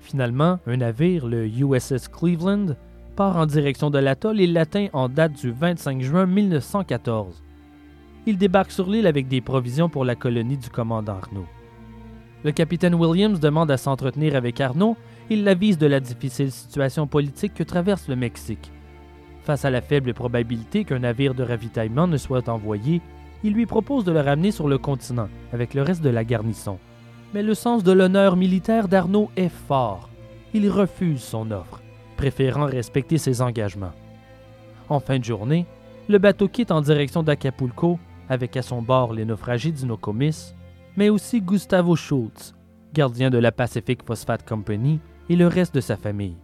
Finalement, un navire, le USS Cleveland, part en direction de l'atoll et l'atteint en date du 25 juin 1914. Il débarque sur l'île avec des provisions pour la colonie du commandant Arnaud. Le capitaine Williams demande à s'entretenir avec Arnaud. Il l'avise de la difficile situation politique que traverse le Mexique. Face à la faible probabilité qu'un navire de ravitaillement ne soit envoyé, il lui propose de le ramener sur le continent avec le reste de la garnison. Mais le sens de l'honneur militaire d'Arnaud est fort. Il refuse son offre préférant respecter ses engagements. En fin de journée, le bateau quitte en direction d'Acapulco avec à son bord les naufragés du Nokomis, mais aussi Gustavo Schultz, gardien de la Pacific Phosphate Company, et le reste de sa famille.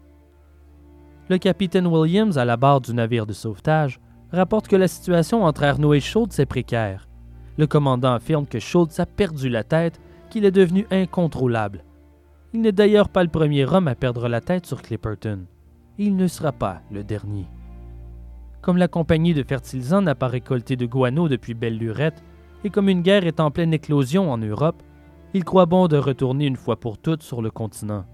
Le capitaine Williams, à la barre du navire de sauvetage, rapporte que la situation entre Arnaud et Schultz est précaire. Le commandant affirme que Schultz a perdu la tête, qu'il est devenu incontrôlable. Il n'est d'ailleurs pas le premier homme à perdre la tête sur Clipperton il ne sera pas le dernier. Comme la compagnie de fertilisants n'a pas récolté de guano depuis belle lurette, et comme une guerre est en pleine éclosion en Europe, il croit bon de retourner une fois pour toutes sur le continent.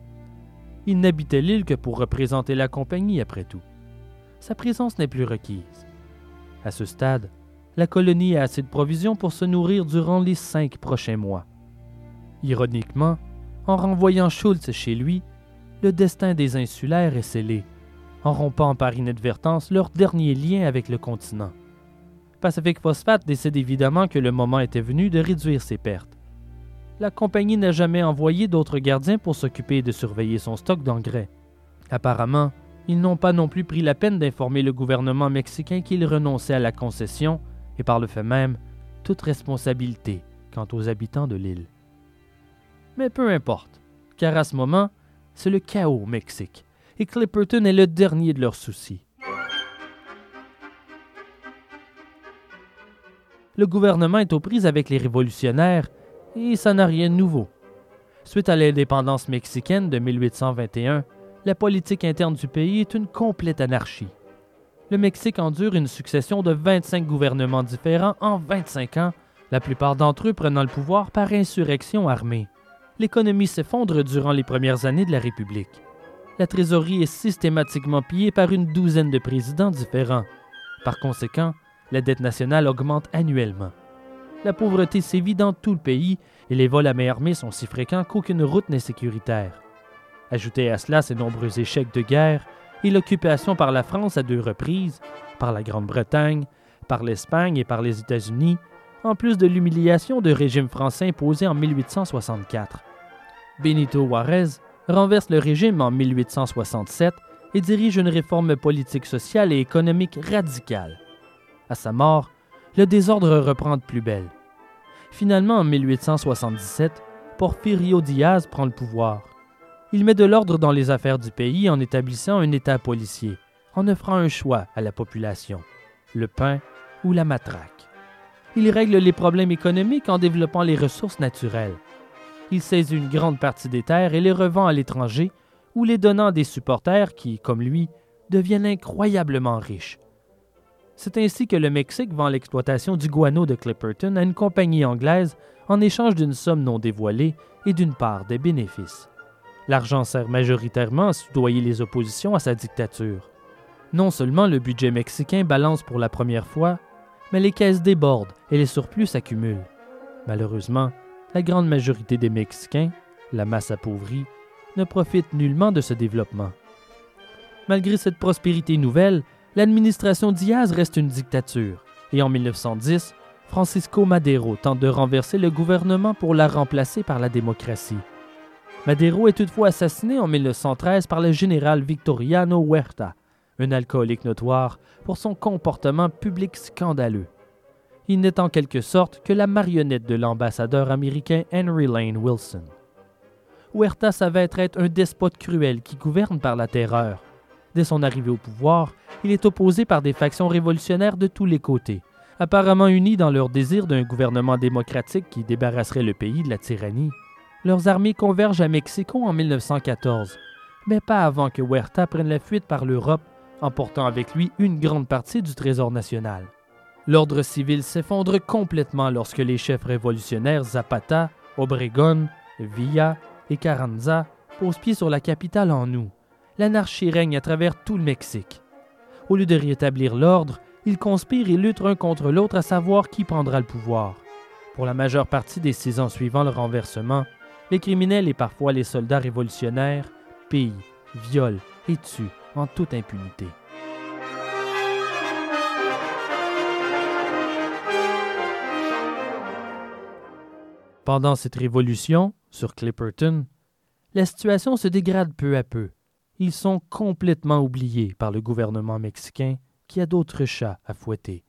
Il n'habitait l'île que pour représenter la compagnie après tout. Sa présence n'est plus requise. À ce stade, la colonie a assez de provisions pour se nourrir durant les cinq prochains mois. Ironiquement, en renvoyant Schultz chez lui, le destin des insulaires est scellé en rompant par inadvertance leur dernier lien avec le continent. Pacific Phosphate décide évidemment que le moment était venu de réduire ses pertes. la compagnie n'a jamais envoyé d'autres gardiens pour s'occuper de surveiller son stock d'engrais. Apparemment, ils n'ont pas non plus pris la peine d'informer le gouvernement mexicain qu'ils renonçaient à la concession et par le fait même toute responsabilité quant aux habitants de l'île. Mais peu importe, car à ce moment, c'est le chaos au Mexique, et Clipperton est le dernier de leurs soucis. Le gouvernement est aux prises avec les révolutionnaires, et ça n'a rien de nouveau. Suite à l'indépendance mexicaine de 1821, la politique interne du pays est une complète anarchie. Le Mexique endure une succession de 25 gouvernements différents en 25 ans, la plupart d'entre eux prenant le pouvoir par insurrection armée. L'économie s'effondre durant les premières années de la République. La trésorerie est systématiquement pillée par une douzaine de présidents différents. Par conséquent, la dette nationale augmente annuellement. La pauvreté sévit dans tout le pays et les vols à main armée sont si fréquents qu'aucune route n'est sécuritaire. Ajoutez à cela ces nombreux échecs de guerre et l'occupation par la France à deux reprises, par la Grande-Bretagne, par l'Espagne et par les États-Unis, en plus de l'humiliation de régime français imposé en 1864. Benito Juárez renverse le régime en 1867 et dirige une réforme politique, sociale et économique radicale. À sa mort, le désordre reprend de plus belle. Finalement, en 1877, Porfirio Diaz prend le pouvoir. Il met de l'ordre dans les affaires du pays en établissant un État policier, en offrant un choix à la population, le pain ou la matraque. Il règle les problèmes économiques en développant les ressources naturelles. Il saisit une grande partie des terres et les revend à l'étranger ou les donnant à des supporters qui, comme lui, deviennent incroyablement riches. C'est ainsi que le Mexique vend l'exploitation du guano de Clipperton à une compagnie anglaise en échange d'une somme non dévoilée et d'une part des bénéfices. L'argent sert majoritairement à soudoyer les oppositions à sa dictature. Non seulement le budget mexicain balance pour la première fois, mais les caisses débordent et les surplus s'accumulent. Malheureusement, la grande majorité des Mexicains, la masse appauvrie, ne profitent nullement de ce développement. Malgré cette prospérité nouvelle, l'administration Diaz reste une dictature, et en 1910, Francisco Madero tente de renverser le gouvernement pour la remplacer par la démocratie. Madero est toutefois assassiné en 1913 par le général Victoriano Huerta, un alcoolique notoire pour son comportement public scandaleux. Il n'est en quelque sorte que la marionnette de l'ambassadeur américain Henry Lane Wilson. Huerta s'avère être un despote cruel qui gouverne par la terreur. Dès son arrivée au pouvoir, il est opposé par des factions révolutionnaires de tous les côtés, apparemment unies dans leur désir d'un gouvernement démocratique qui débarrasserait le pays de la tyrannie. Leurs armées convergent à Mexico en 1914, mais pas avant que Huerta prenne la fuite par l'Europe emportant avec lui une grande partie du trésor national. L'ordre civil s'effondre complètement lorsque les chefs révolutionnaires Zapata, Obregón, Villa et Carranza posent pied sur la capitale en août. L'anarchie règne à travers tout le Mexique. Au lieu de rétablir l'ordre, ils conspirent et luttent l'un contre l'autre à savoir qui prendra le pouvoir. Pour la majeure partie des six ans suivant le renversement, les criminels et parfois les soldats révolutionnaires pillent, violent et tuent en toute impunité. Pendant cette révolution, sur Clipperton, la situation se dégrade peu à peu. Ils sont complètement oubliés par le gouvernement mexicain qui a d'autres chats à fouetter.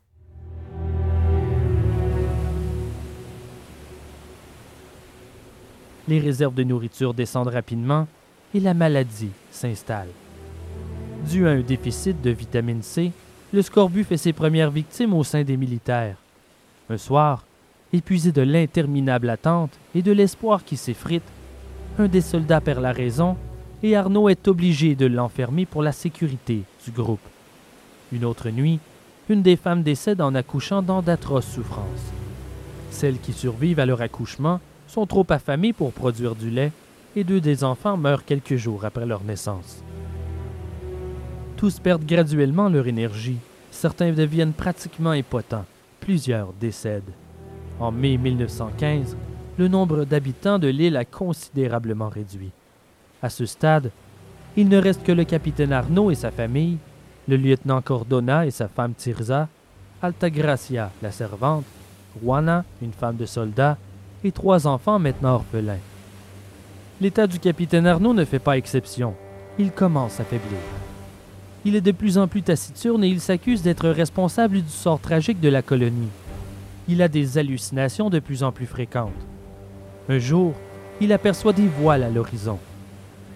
Les réserves de nourriture descendent rapidement et la maladie s'installe. Dû à un déficit de vitamine C, le scorbut fait ses premières victimes au sein des militaires. Un soir, épuisé de l'interminable attente et de l'espoir qui s'effrite, un des soldats perd la raison et Arnaud est obligé de l'enfermer pour la sécurité du groupe. Une autre nuit, une des femmes décède en accouchant dans d'atroces souffrances. Celles qui survivent à leur accouchement sont trop affamées pour produire du lait et deux des enfants meurent quelques jours après leur naissance. Tous perdent graduellement leur énergie. Certains deviennent pratiquement impotents. Plusieurs décèdent. En mai 1915, le nombre d'habitants de l'île a considérablement réduit. À ce stade, il ne reste que le capitaine Arnaud et sa famille, le lieutenant Cordona et sa femme Tirza, Altagracia, la servante, Juana, une femme de soldat, et trois enfants maintenant orphelins. L'état du capitaine Arnaud ne fait pas exception. Il commence à faiblir. Il est de plus en plus taciturne et il s'accuse d'être responsable du sort tragique de la colonie. Il a des hallucinations de plus en plus fréquentes. Un jour, il aperçoit des voiles à l'horizon.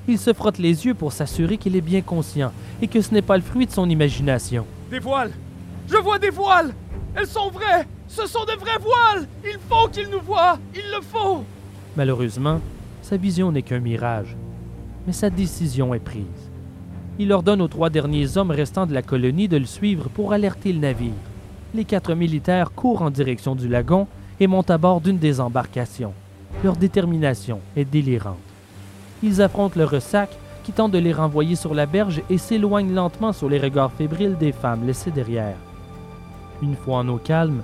Il se frotte les yeux pour s'assurer qu'il est bien conscient et que ce n'est pas le fruit de son imagination. Des voiles Je vois des voiles Elles sont vraies Ce sont de vraies voiles Il faut qu'il nous voie Il le faut Malheureusement, sa vision n'est qu'un mirage. Mais sa décision est prise. Il ordonne aux trois derniers hommes restants de la colonie de le suivre pour alerter le navire. Les quatre militaires courent en direction du lagon et montent à bord d'une des embarcations. Leur détermination est délirante. Ils affrontent le ressac qui tente de les renvoyer sur la berge et s'éloignent lentement sur les regards fébriles des femmes laissées derrière. Une fois en eau calme,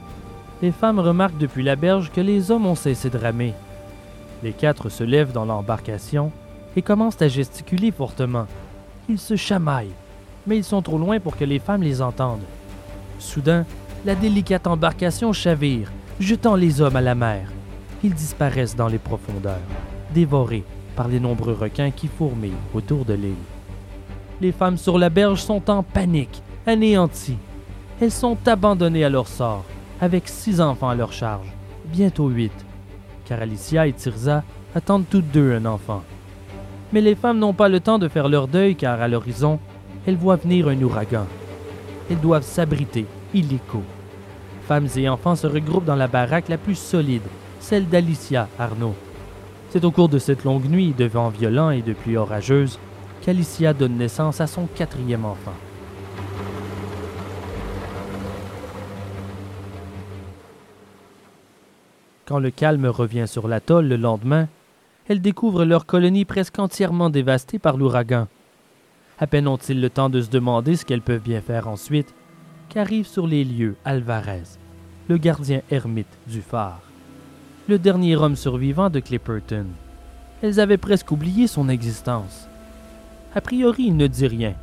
les femmes remarquent depuis la berge que les hommes ont cessé de ramer. Les quatre se lèvent dans l'embarcation et commencent à gesticuler fortement. Ils se chamaillent, mais ils sont trop loin pour que les femmes les entendent. Soudain, la délicate embarcation chavire, jetant les hommes à la mer. Ils disparaissent dans les profondeurs, dévorés par les nombreux requins qui fourmillent autour de l'île. Les femmes sur la berge sont en panique, anéanties. Elles sont abandonnées à leur sort, avec six enfants à leur charge, bientôt huit, car Alicia et Tirza attendent toutes deux un enfant. Mais les femmes n'ont pas le temps de faire leur deuil car à l'horizon, elles voient venir un ouragan. Elles doivent s'abriter, illico. Femmes et enfants se regroupent dans la baraque la plus solide, celle d'Alicia Arnaud. C'est au cours de cette longue nuit de vent violent et de pluie orageuse qu'Alicia donne naissance à son quatrième enfant. Quand le calme revient sur l'atoll le lendemain, elles découvrent leur colonie presque entièrement dévastée par l'ouragan. À peine ont-ils le temps de se demander ce qu'elles peuvent bien faire ensuite, qu'arrive sur les lieux Alvarez, le gardien ermite du phare, le dernier homme survivant de Clipperton. Elles avaient presque oublié son existence. A priori, il ne dit rien.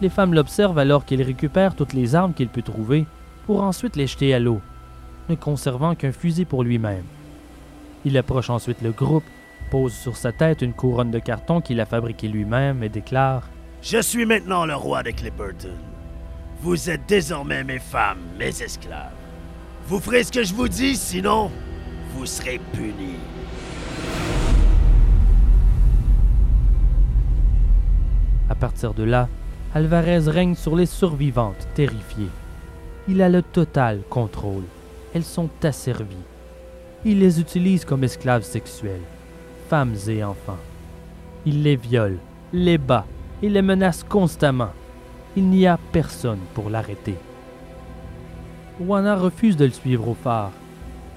Les femmes l'observent alors qu'il récupère toutes les armes qu'il peut trouver pour ensuite les jeter à l'eau, ne conservant qu'un fusil pour lui-même. Il approche ensuite le groupe, pose sur sa tête une couronne de carton qu'il a fabriquée lui-même et déclare Je suis maintenant le roi de Clipperton. Vous êtes désormais mes femmes, mes esclaves. Vous ferez ce que je vous dis, sinon, vous serez punis. À partir de là, Alvarez règne sur les survivantes, terrifiées. Il a le total contrôle. Elles sont asservies. Il les utilise comme esclaves sexuels, femmes et enfants. Il les viole, les bat et les menace constamment. Il n'y a personne pour l'arrêter. Wana refuse de le suivre au phare.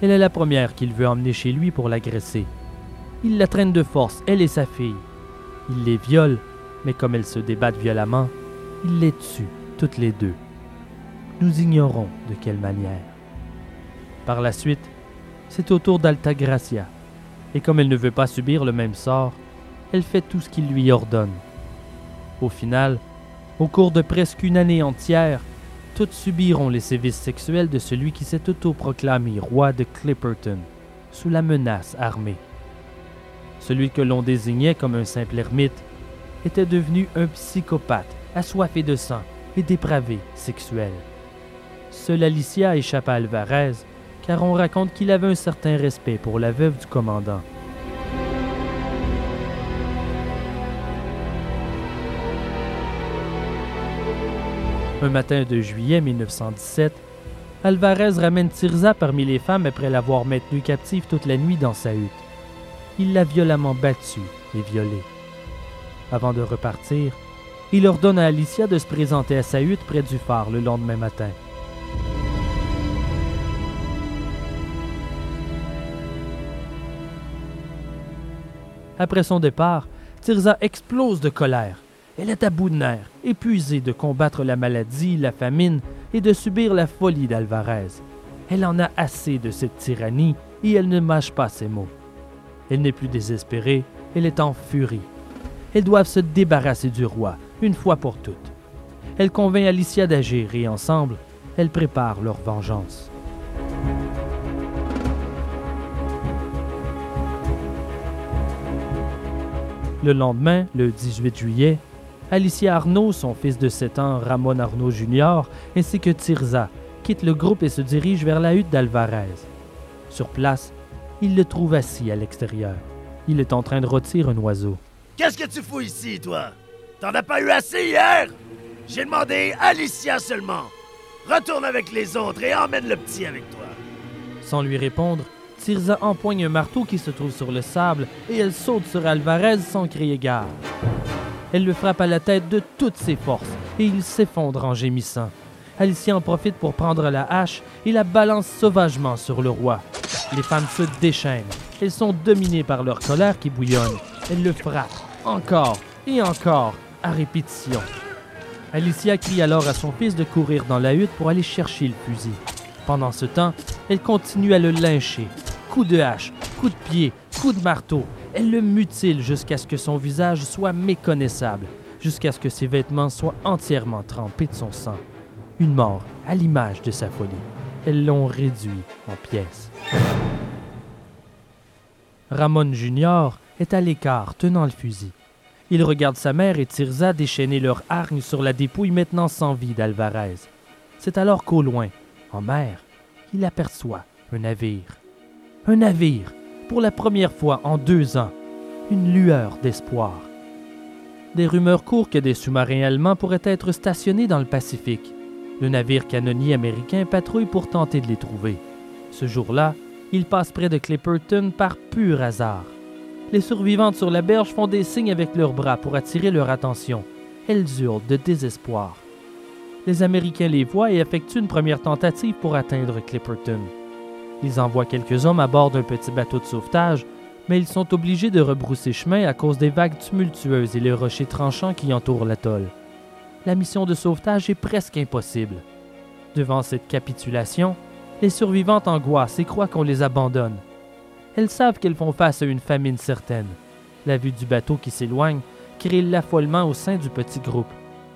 Elle est la première qu'il veut emmener chez lui pour l'agresser. Il la traîne de force, elle et sa fille. Il les viole, mais comme elles se débattent violemment, il les tue, toutes les deux. Nous ignorons de quelle manière. Par la suite, c'est au tour d'Altagracia, et comme elle ne veut pas subir le même sort, elle fait tout ce qu'il lui ordonne. Au final, au cours de presque une année entière, toutes subiront les sévices sexuels de celui qui s'est autoproclamé roi de Clipperton, sous la menace armée. Celui que l'on désignait comme un simple ermite était devenu un psychopathe, assoiffé de sang et dépravé sexuel. Seule Alicia échappe à Alvarez, car on raconte qu'il avait un certain respect pour la veuve du commandant. Un matin de juillet 1917, Alvarez ramène Tirza parmi les femmes après l'avoir maintenue captive toute la nuit dans sa hutte. Il l'a violemment battue et violée. Avant de repartir, il ordonne à Alicia de se présenter à sa hutte près du phare le lendemain matin. Après son départ, Tirza explose de colère. Elle est à bout de nerfs, épuisée de combattre la maladie, la famine et de subir la folie d'Alvarez. Elle en a assez de cette tyrannie et elle ne mâche pas ses mots. Elle n'est plus désespérée, elle est en furie. Elles doivent se débarrasser du roi, une fois pour toutes. Elle convainc Alicia d'agir et ensemble, elles préparent leur vengeance. Le lendemain, le 18 juillet, Alicia Arnaud, son fils de 7 ans, Ramon Arnaud Jr., ainsi que Tirza, quittent le groupe et se dirigent vers la hutte d'Alvarez. Sur place, ils le trouvent assis à l'extérieur. Il est en train de rôtir un oiseau. Qu'est-ce que tu fous ici, toi? T'en as pas eu assez hier? J'ai demandé Alicia seulement. Retourne avec les autres et emmène le petit avec toi. Sans lui répondre, Tirza empoigne un marteau qui se trouve sur le sable et elle saute sur Alvarez sans crier gare. Elle le frappe à la tête de toutes ses forces et il s'effondre en gémissant. Alicia en profite pour prendre la hache et la balance sauvagement sur le roi. Les femmes se déchaînent. Elles sont dominées par leur colère qui bouillonne. Elles le frappent encore et encore à répétition. Alicia crie alors à son fils de courir dans la hutte pour aller chercher le fusil. Pendant ce temps, elle continue à le lyncher. Coups de hache, coups de pied, coups de marteau. Elle le mutile jusqu'à ce que son visage soit méconnaissable, jusqu'à ce que ses vêtements soient entièrement trempés de son sang. Une mort à l'image de sa folie. Elles l'ont réduit en pièces. Ramon Jr. est à l'écart, tenant le fusil. Il regarde sa mère et Tirza déchaîner leur hargne sur la dépouille maintenant sans vie d'Alvarez. C'est alors qu'au loin, en mer, il aperçoit un navire. Un navire, pour la première fois en deux ans, une lueur d'espoir. Des rumeurs courent que des sous-marins allemands pourraient être stationnés dans le Pacifique. Le navire canonnier américain patrouille pour tenter de les trouver. Ce jour-là, il passe près de Clipperton par pur hasard. Les survivantes sur la berge font des signes avec leurs bras pour attirer leur attention. Elles hurlent de désespoir. Les Américains les voient et effectuent une première tentative pour atteindre Clipperton. Ils envoient quelques hommes à bord d'un petit bateau de sauvetage, mais ils sont obligés de rebrousser chemin à cause des vagues tumultueuses et les rochers tranchants qui entourent l'atoll. La mission de sauvetage est presque impossible. Devant cette capitulation, les survivantes angoissent et croient qu'on les abandonne. Elles savent qu'elles font face à une famine certaine. La vue du bateau qui s'éloigne crée l'affolement au sein du petit groupe.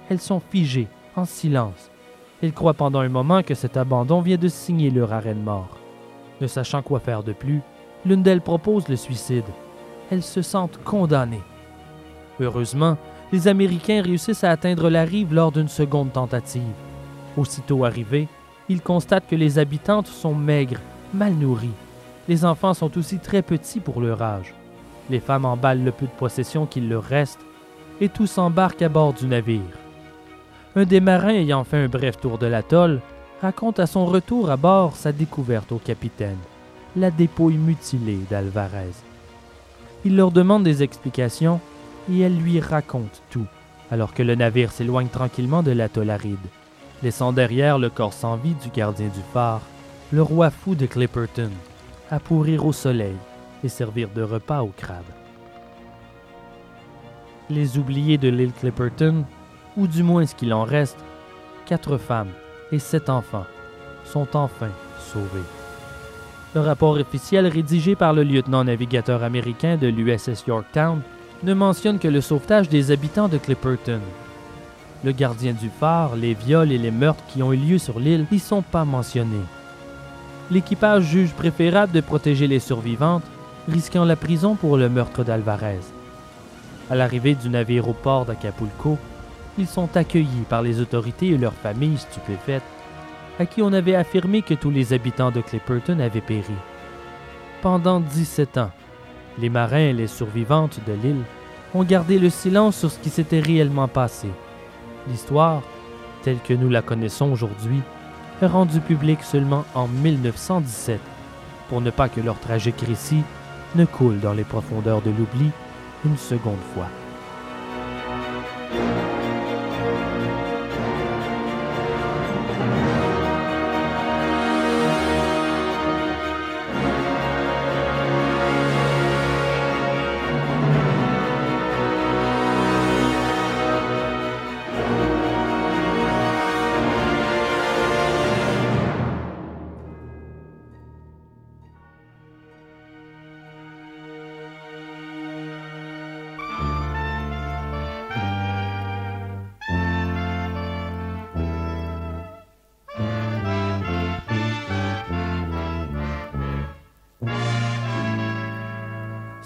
Elles sont figées, en silence. Elles croient pendant un moment que cet abandon vient de signer leur arrêt de mort. Ne sachant quoi faire de plus, l'une d'elles propose le suicide. Elles se sentent condamnées. Heureusement, les Américains réussissent à atteindre la rive lors d'une seconde tentative. Aussitôt arrivés, ils constatent que les habitantes sont maigres, mal nourries. Les enfants sont aussi très petits pour leur âge. Les femmes emballent le peu de possessions qu'il leur reste et tous embarquent à bord du navire. Un des marins ayant fait un bref tour de l'atoll raconte à son retour à bord sa découverte au capitaine, la dépouille mutilée d'Alvarez. Il leur demande des explications et elle lui raconte tout, alors que le navire s'éloigne tranquillement de l'atoll aride, laissant derrière le corps sans vie du gardien du phare, le roi fou de Clipperton, à pourrir au soleil et servir de repas aux crabes. Les oubliés de l'île Clipperton, ou du moins ce qu'il en reste, quatre femmes et sept enfants, sont enfin sauvés. Le rapport officiel rédigé par le lieutenant-navigateur américain de l'USS Yorktown ne mentionne que le sauvetage des habitants de Clipperton. Le gardien du phare, les viols et les meurtres qui ont eu lieu sur l'île n'y sont pas mentionnés. L'équipage juge préférable de protéger les survivantes, risquant la prison pour le meurtre d'Alvarez. À l'arrivée du navire au port d'Acapulco, ils sont accueillis par les autorités et leurs familles stupéfaites, à qui on avait affirmé que tous les habitants de Clipperton avaient péri. Pendant 17 ans, les marins et les survivantes de l'île ont gardé le silence sur ce qui s'était réellement passé. L'histoire, telle que nous la connaissons aujourd'hui, est rendue publique seulement en 1917, pour ne pas que leur tragique récit ne coule dans les profondeurs de l'oubli une seconde fois.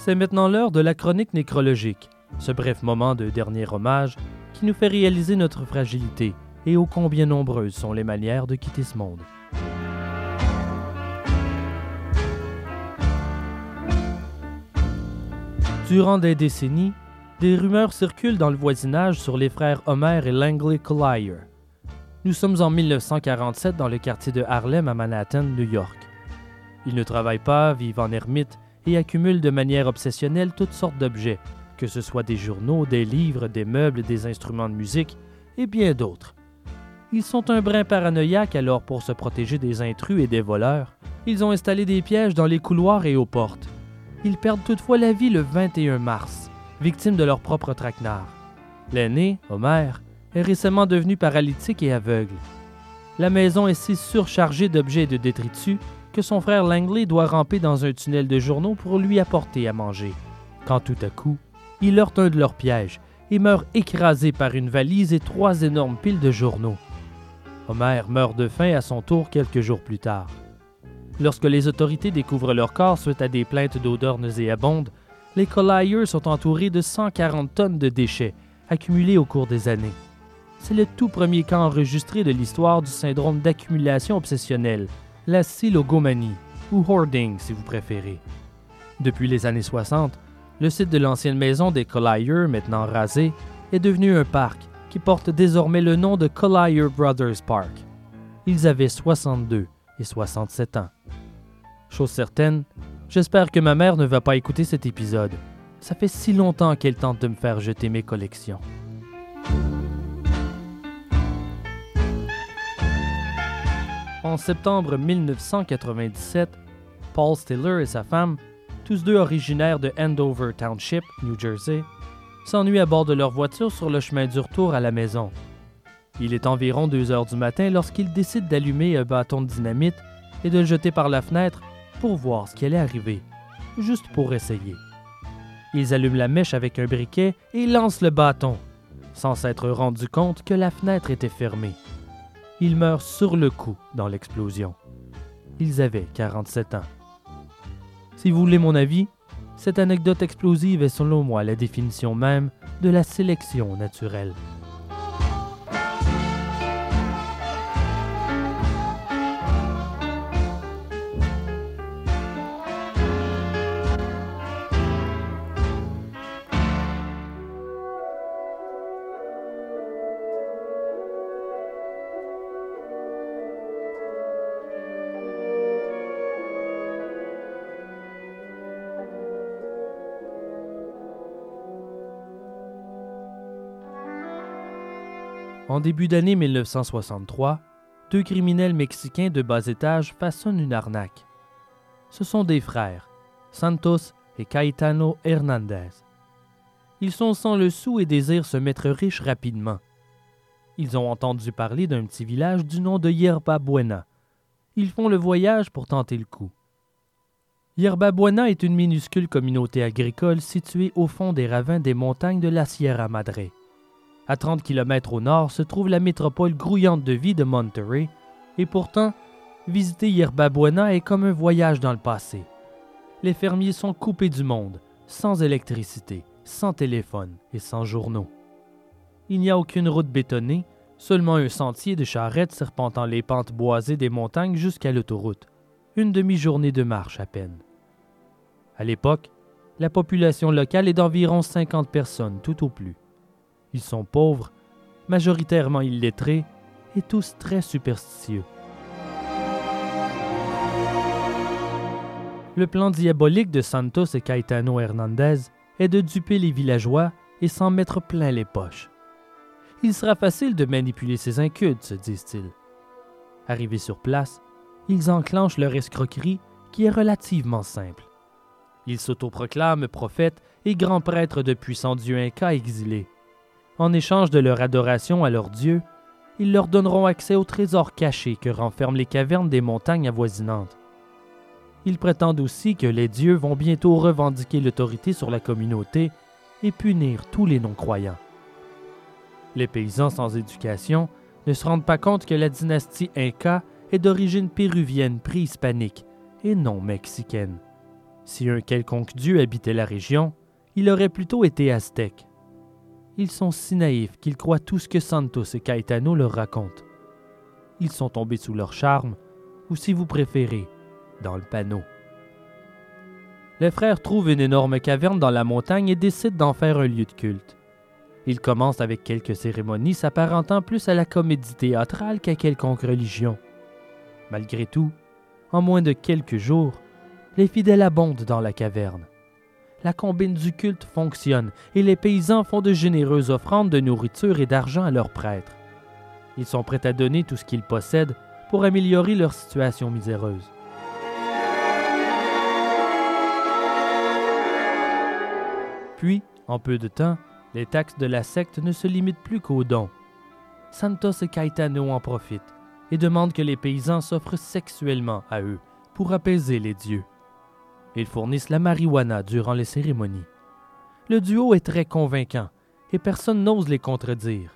C'est maintenant l'heure de la chronique nécrologique, Ce bref moment de dernier hommage qui nous fait réaliser notre fragilité et ô combien nombreuses sont les manières de quitter ce monde. Durant des décennies, des rumeurs circulent dans le voisinage sur les frères Homer et Langley Collier. Nous sommes en 1947 dans le quartier de Harlem à Manhattan, New York. Ils ne travaillent pas, vivent en ermite et accumulent de manière obsessionnelle toutes sortes d'objets, que ce soit des journaux, des livres, des meubles, des instruments de musique et bien d'autres. Ils sont un brin paranoïaque alors pour se protéger des intrus et des voleurs. Ils ont installé des pièges dans les couloirs et aux portes. Ils perdent toutefois la vie le 21 mars, victimes de leur propre traquenard. L'aîné, Homer, est récemment devenu paralytique et aveugle. La maison est si surchargée d'objets et de détritus que son frère Langley doit ramper dans un tunnel de journaux pour lui apporter à manger. Quand tout à coup, il heurte un de leurs pièges et meurt écrasé par une valise et trois énormes piles de journaux. Homer meurt de faim à son tour quelques jours plus tard. Lorsque les autorités découvrent leur corps suite à des plaintes d'odeurs nauséabondes, les Colliers sont entourés de 140 tonnes de déchets accumulés au cours des années. C'est le tout premier cas enregistré de l'histoire du syndrome d'accumulation obsessionnelle, la silogomanie, ou hoarding si vous préférez. Depuis les années 60, le site de l'ancienne maison des Collier, maintenant rasé, est devenu un parc qui porte désormais le nom de Collier Brothers Park. Ils avaient 62 et 67 ans. Chose certaine, j'espère que ma mère ne va pas écouter cet épisode. Ça fait si longtemps qu'elle tente de me faire jeter mes collections. En septembre 1997, Paul Stiller et sa femme, tous deux originaires de Andover Township, New Jersey, s'ennuient à bord de leur voiture sur le chemin du retour à la maison. Il est environ 2 heures du matin lorsqu'ils décident d'allumer un bâton de dynamite et de le jeter par la fenêtre pour voir ce qui allait arriver, juste pour essayer. Ils allument la mèche avec un briquet et lancent le bâton, sans s'être rendu compte que la fenêtre était fermée. Ils meurent sur le coup dans l'explosion. Ils avaient 47 ans. Si vous voulez mon avis, cette anecdote explosive est selon moi la définition même de la sélection naturelle. En début d'année 1963, deux criminels mexicains de bas étage façonnent une arnaque. Ce sont des frères, Santos et Caetano Hernandez. Ils sont sans le sou et désirent se mettre riches rapidement. Ils ont entendu parler d'un petit village du nom de Yerba Buena. Ils font le voyage pour tenter le coup. Yerba Buena est une minuscule communauté agricole située au fond des ravins des montagnes de la Sierra Madre. À 30 km au nord se trouve la métropole grouillante de vie de Monterrey, et pourtant, visiter Yerba Buena est comme un voyage dans le passé. Les fermiers sont coupés du monde, sans électricité, sans téléphone et sans journaux. Il n'y a aucune route bétonnée, seulement un sentier de charrettes serpentant les pentes boisées des montagnes jusqu'à l'autoroute. Une demi-journée de marche à peine. À l'époque, la population locale est d'environ 50 personnes tout au plus. Ils sont pauvres, majoritairement illettrés et tous très superstitieux. Le plan diabolique de Santos et Caetano Hernandez est de duper les villageois et s'en mettre plein les poches. Il sera facile de manipuler ces incultes, se disent-ils. Arrivés sur place, ils enclenchent leur escroquerie qui est relativement simple. Ils s'autoproclament prophètes et grands prêtres de puissants dieux incas exilés. En échange de leur adoration à leur dieu, ils leur donneront accès aux trésors cachés que renferment les cavernes des montagnes avoisinantes. Ils prétendent aussi que les dieux vont bientôt revendiquer l'autorité sur la communauté et punir tous les non-croyants. Les paysans sans éducation ne se rendent pas compte que la dynastie Inca est d'origine péruvienne préhispanique et non mexicaine. Si un quelconque dieu habitait la région, Il aurait plutôt été aztèque. Ils sont si naïfs qu'ils croient tout ce que Santos et Caetano leur racontent. Ils sont tombés sous leur charme, ou si vous préférez, dans le panneau. Les frères trouvent une énorme caverne dans la montagne et décident d'en faire un lieu de culte. Ils commencent avec quelques cérémonies s'apparentant plus à la comédie théâtrale qu'à quelconque religion. Malgré tout, en moins de quelques jours, les fidèles abondent dans la caverne. La combine du culte fonctionne et les paysans font de généreuses offrandes de nourriture et d'argent à leurs prêtres. Ils sont prêts à donner tout ce qu'ils possèdent pour améliorer leur situation miséreuse. Puis, en peu de temps, les taxes de la secte ne se limitent plus qu'aux dons. Santos et Caetano en profitent et demandent que les paysans s'offrent sexuellement à eux pour apaiser les dieux. Ils fournissent la marijuana durant les cérémonies. Le duo est très convaincant et personne n'ose les contredire.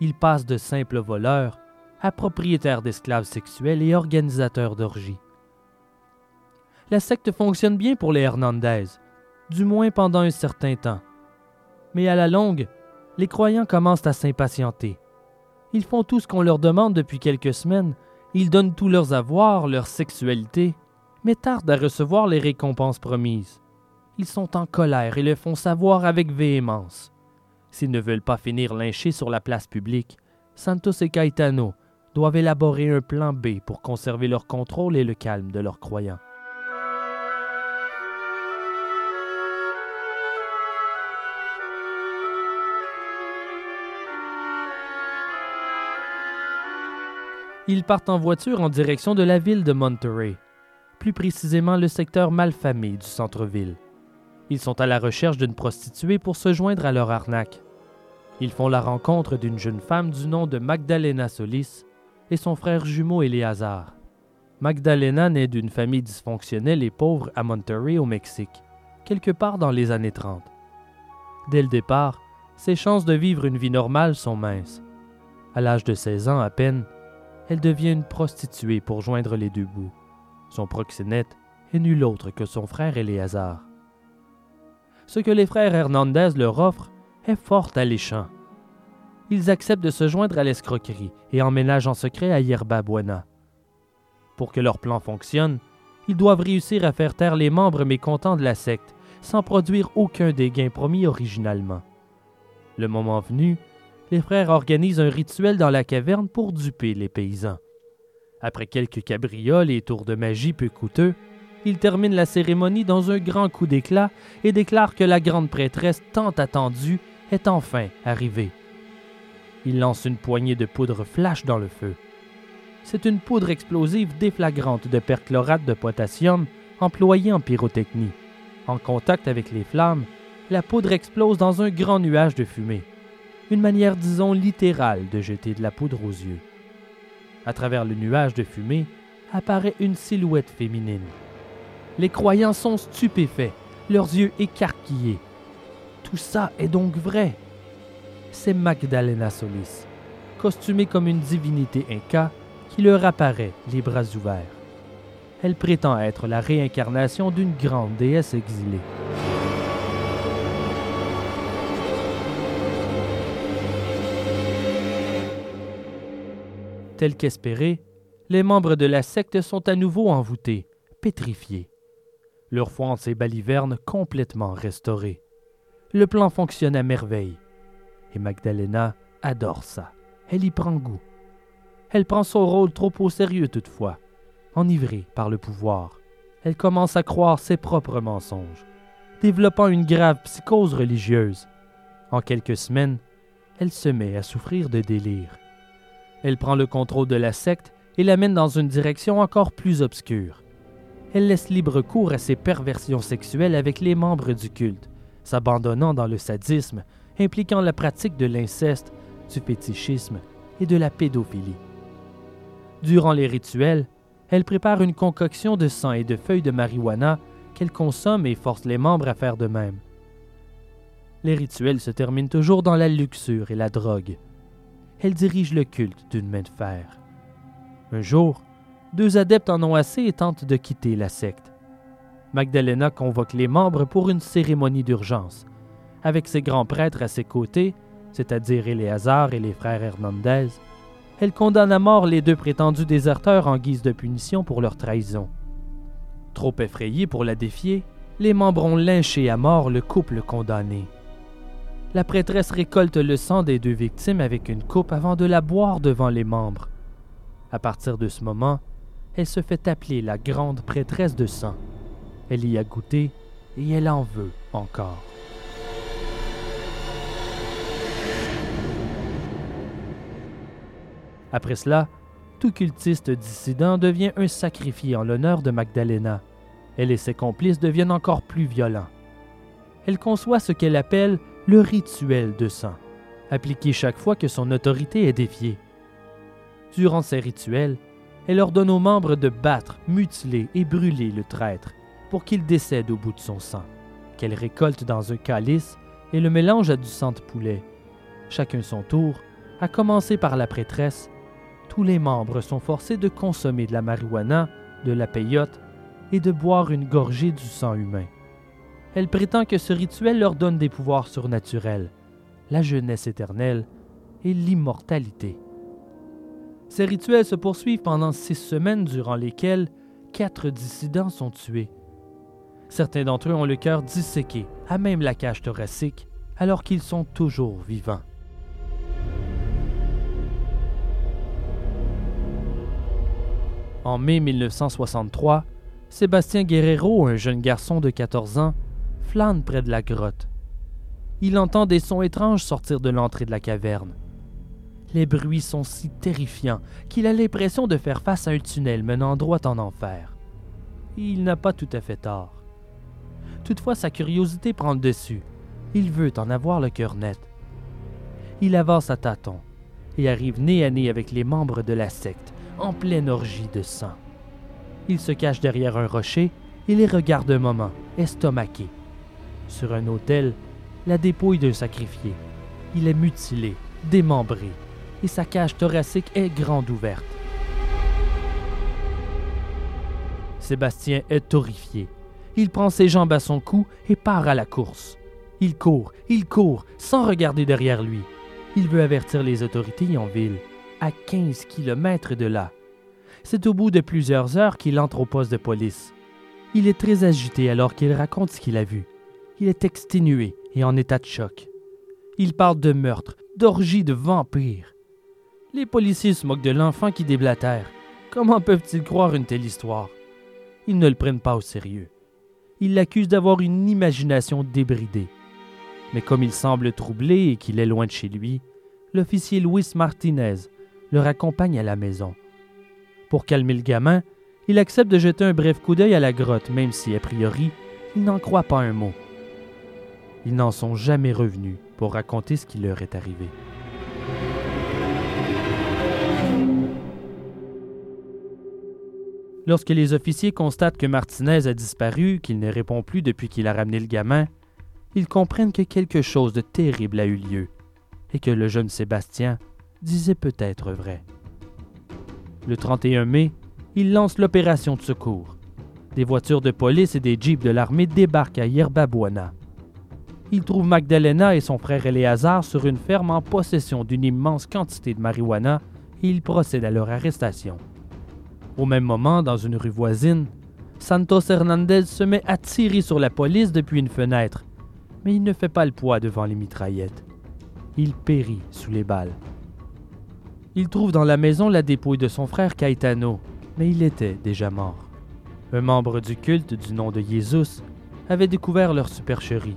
Ils passent de simples voleurs à propriétaires d'esclaves sexuels et organisateurs d'orgies. La secte fonctionne bien pour les Hernandez, du moins pendant un certain temps. Mais à la longue, les croyants commencent à s'impatienter. Ils font tout ce qu'on leur demande depuis quelques semaines, ils donnent tous leurs avoirs, leur sexualité, mais tardent à recevoir les récompenses promises. Ils sont en colère et le font savoir avec véhémence. S'ils ne veulent pas finir lynchés sur la place publique, Santos et Caetano doivent élaborer un plan B pour conserver leur contrôle et le calme de leurs croyants. Ils partent en voiture en direction de la ville de Monterey, plus précisément le secteur malfamé du centre-ville. Ils sont à la recherche d'une prostituée pour se joindre à leur arnaque. Ils font la rencontre d'une jeune femme du nom de Magdalena Solis et son frère jumeau Eleazar. Magdalena naît d'une famille dysfonctionnelle et pauvre à Monterrey au Mexique, quelque part dans les années 30. Dès le départ, ses chances de vivre une vie normale sont minces. À l'âge de 16 ans à peine, elle devient une prostituée pour joindre les deux bouts. Son proxénète est nul autre que son frère Éléazar. Ce que les frères Hernandez leur offrent est fort alléchant. Ils acceptent de se joindre à l'escroquerie et emménagent en secret à Yerba Buena. Pour que leur plan fonctionne, ils doivent réussir à faire taire les membres mécontents de la secte sans produire aucun des gains promis originalement. Le moment venu, les frères organisent un rituel dans la caverne pour duper les paysans. Après quelques cabrioles et tours de magie peu coûteux, ils terminent la cérémonie dans un grand coup d'éclat et déclarent que la grande prêtresse tant attendue est enfin arrivée. Ils lancent une poignée de poudre flash dans le feu. C'est une poudre explosive déflagrante de perchlorate de potassium employée en pyrotechnie. En contact avec les flammes, la poudre explose dans un grand nuage de fumée. Une manière, disons, littérale de jeter de la poudre aux yeux. À travers le nuage de fumée apparaît une silhouette féminine. Les croyants sont stupéfaits, leurs yeux écarquillés. Tout ça est donc vrai. C'est Magdalena Solis, costumée comme une divinité inca, qui leur apparaît, les bras ouverts. Elle prétend être la réincarnation d'une grande déesse exilée. Tel qu'espéré, les membres de la secte sont à nouveau envoûtés, pétrifiés. Leur foi en ces balivernes complètement restaurée. Le plan fonctionne à merveille. Et Magdalena adore ça. Elle y prend goût. Elle prend son rôle trop au sérieux toutefois. Enivrée par le pouvoir, elle commence à croire ses propres mensonges, développant une grave psychose religieuse. En quelques semaines, elle se met à souffrir de délire. Elle prend le contrôle de la secte et l'amène dans une direction encore plus obscure. Elle laisse libre cours à ses perversions sexuelles avec les membres du culte, s'abandonnant dans le sadisme, impliquant la pratique de l'inceste, du fétichisme et de la pédophilie. Durant les rituels, elle prépare une concoction de sang et de feuilles de marijuana qu'elle consomme et force les membres à faire de même. Les rituels se terminent toujours dans la luxure et la drogue elle dirige le culte d'une main de fer. Un jour, deux adeptes en ont assez et tentent de quitter la secte. Magdalena convoque les membres pour une cérémonie d'urgence. Avec ses grands prêtres à ses côtés, c'est-à-dire Éléazar et les frères Hernandez, elle condamne à mort les deux prétendus déserteurs en guise de punition pour leur trahison. Trop effrayés pour la défier, les membres ont lynché à mort le couple condamné. La prêtresse récolte le sang des deux victimes avec une coupe avant de la boire devant les membres. À partir de ce moment, elle se fait appeler la grande prêtresse de sang. Elle y a goûté et elle en veut encore. Après cela, tout cultiste dissident devient un sacrifié en l'honneur de Magdalena. Elle et ses complices deviennent encore plus violents. Elle conçoit ce qu'elle appelle le rituel de sang, appliqué chaque fois que son autorité est défiée. Durant ces rituels, elle ordonne aux membres de battre, mutiler et brûler le traître pour qu'il décède au bout de son sang, qu'elle récolte dans un calice et le mélange à du sang de poulet. Chacun son tour, à commencer par la prêtresse, tous les membres sont forcés de consommer de la marijuana, de la peyote et de boire une gorgée du sang humain. Elle prétend que ce rituel leur donne des pouvoirs surnaturels, la jeunesse éternelle et l'immortalité. Ces rituels se poursuivent pendant six semaines durant lesquelles quatre dissidents sont tués. Certains d'entre eux ont le cœur disséqué, à même la cage thoracique, alors qu'ils sont toujours vivants. En mai 1963, Sébastien Guerrero, un jeune garçon de 14 ans, flâne près de la grotte. Il entend des sons étranges sortir de l'entrée de la caverne. Les bruits sont si terrifiants qu'il a l'impression de faire face à un tunnel menant droit en enfer. il n'a pas tout à fait tort. Toutefois, sa curiosité prend le dessus. Il veut en avoir le cœur net. Il avance à tâtons et arrive nez à nez avec les membres de la secte, en pleine orgie de sang. Il se cache derrière un rocher et les regarde un moment, estomaqué. Sur un autel, la dépouille d'un sacrifié. Il est mutilé, démembré, et sa cage thoracique est grande ouverte. Sébastien est horrifié. Il prend ses jambes à son cou et part à la course. Il court, il court, sans regarder derrière lui. Il veut avertir les autorités en ville, à 15 kilomètres de là. C'est au bout de plusieurs heures qu'il entre au poste de police. Il est très agité alors qu'il raconte ce qu'il a vu. Il est exténué et en état de choc. Il parle de meurtre, d'orgie de vampires. Les policiers se moquent de l'enfant qui déblatère. Comment peuvent-ils croire une telle histoire? Ils ne le prennent pas au sérieux. Ils l'accusent d'avoir une imagination débridée. Mais comme il semble troublé et qu'il est loin de chez lui, l'officier Luis Martinez le raccompagne à la maison. Pour calmer le gamin, il accepte de jeter un bref coup d'œil à la grotte, même si, a priori, il n'en croit pas un mot. Ils n'en sont jamais revenus pour raconter ce qui leur est arrivé. Lorsque les officiers constatent que Martinez a disparu, qu'il ne répond plus depuis qu'il a ramené le gamin, ils comprennent que quelque chose de terrible a eu lieu et que le jeune Sébastien disait peut-être vrai. Le 31 mai, ils lancent l'opération de secours. Des voitures de police et des jeeps de l'armée débarquent à Yerba Buena. Ils trouvent Magdalena et son frère Eleazar sur une ferme en possession d'une immense quantité de marijuana et ils procèdent à leur arrestation. Au même moment, dans une rue voisine, Santos Hernandez se met à tirer sur la police depuis une fenêtre, mais il ne fait pas le poids devant les mitraillettes. Il périt sous les balles. Il trouve dans la maison la dépouille de son frère Caetano, mais il était déjà mort. Un membre du culte du nom de Jésus avait découvert leur supercherie.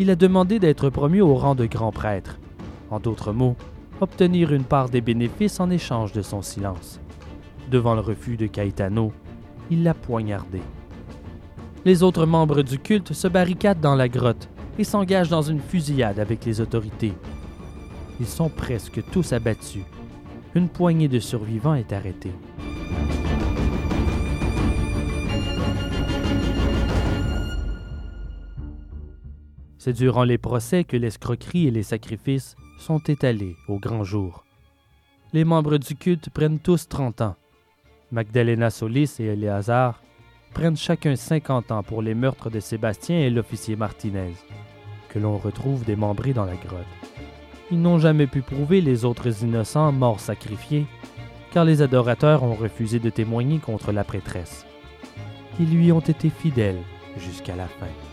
Il a demandé d'être promu au rang de grand prêtre. En d'autres mots, obtenir une part des bénéfices en échange de son silence. Devant le refus de Caetano, il l'a poignardé. Les autres membres du culte se barricadent dans la grotte et s'engagent dans une fusillade avec les autorités. Ils sont presque tous abattus une poignée de survivants est arrêtée. C'est durant les procès que l'escroquerie et les sacrifices sont étalés au grand jour. Les membres du culte prennent tous 30 ans. Magdalena Solis et Eleazar prennent chacun 50 ans pour les meurtres de Sébastien et l'officier Martinez, que l'on retrouve démembrés dans la grotte. Ils n'ont jamais pu prouver les autres innocents morts sacrifiés, car les adorateurs ont refusé de témoigner contre la prêtresse. Ils lui ont été fidèles jusqu'à la fin.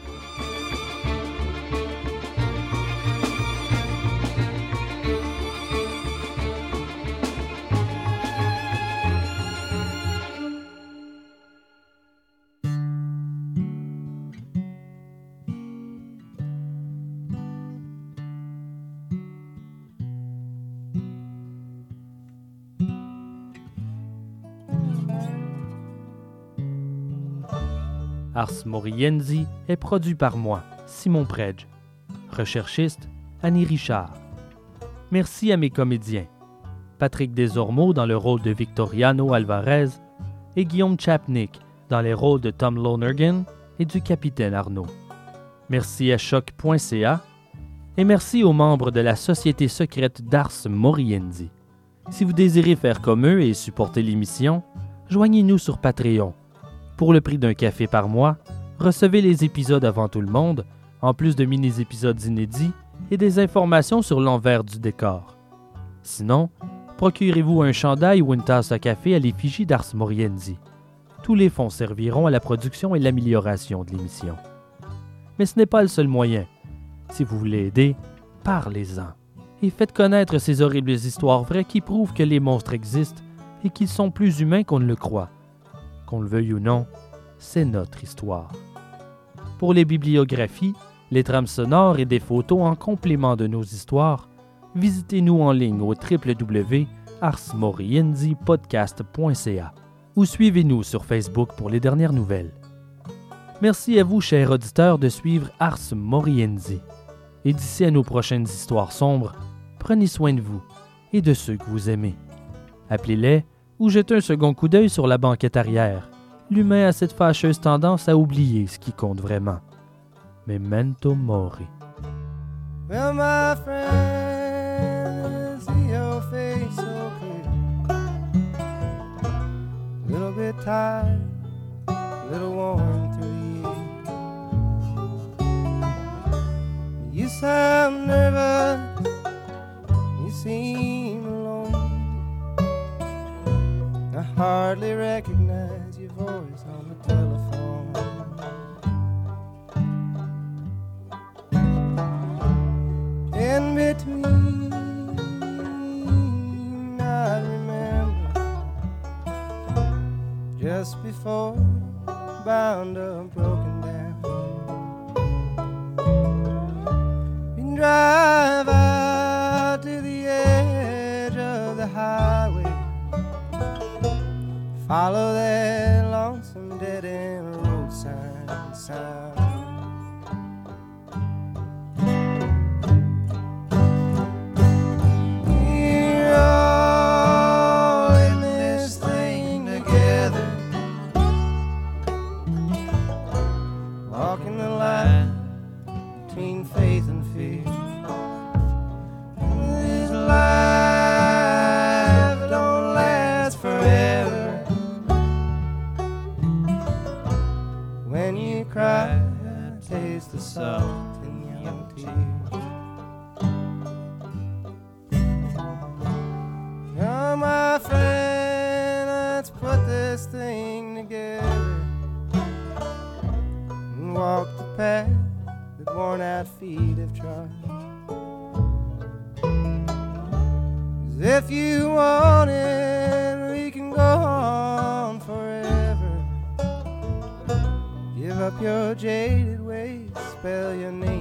Ars Morienzi est produit par moi, Simon Predge. Recherchiste, Annie Richard. Merci à mes comédiens, Patrick Desormeaux dans le rôle de Victoriano Alvarez et Guillaume Chapnick dans les rôles de Tom Lonergan et du capitaine Arnaud. Merci à choc.ca et merci aux membres de la Société secrète d'Ars Morienzi. Si vous désirez faire comme eux et supporter l'émission, joignez-nous sur Patreon pour le prix d'un café par mois, recevez les épisodes avant tout le monde, en plus de mini-épisodes inédits et des informations sur l'envers du décor. Sinon, procurez-vous un chandail ou une tasse à café à l'effigie d'Ars Morienzi. Tous les fonds serviront à la production et l'amélioration de l'émission. Mais ce n'est pas le seul moyen. Si vous voulez aider, parlez-en et faites connaître ces horribles histoires vraies qui prouvent que les monstres existent et qu'ils sont plus humains qu'on ne le croit. Qu'on le veuille ou non, c'est notre histoire. Pour les bibliographies, les trames sonores et des photos en complément de nos histoires, visitez-nous en ligne au www.arsmorienzipodcast.ca ou suivez-nous sur Facebook pour les dernières nouvelles. Merci à vous, chers auditeurs, de suivre Ars Morienzi. Et d'ici à nos prochaines histoires sombres, prenez soin de vous et de ceux que vous aimez. Appelez-les ou jetez un second coup d'œil sur la banquette arrière. L'humain a cette fâcheuse tendance à oublier ce qui compte vraiment. Memento mori. Well, my friend, see your face. Little bit tired. You sound nervous. I hardly recognize your voice on the telephone. In between, I remember just before bound up, broken down. We drive follow that lonesome dead end road sign sound. Feet have trod. if you want it, we can go on forever. Give up your jaded ways, spell your name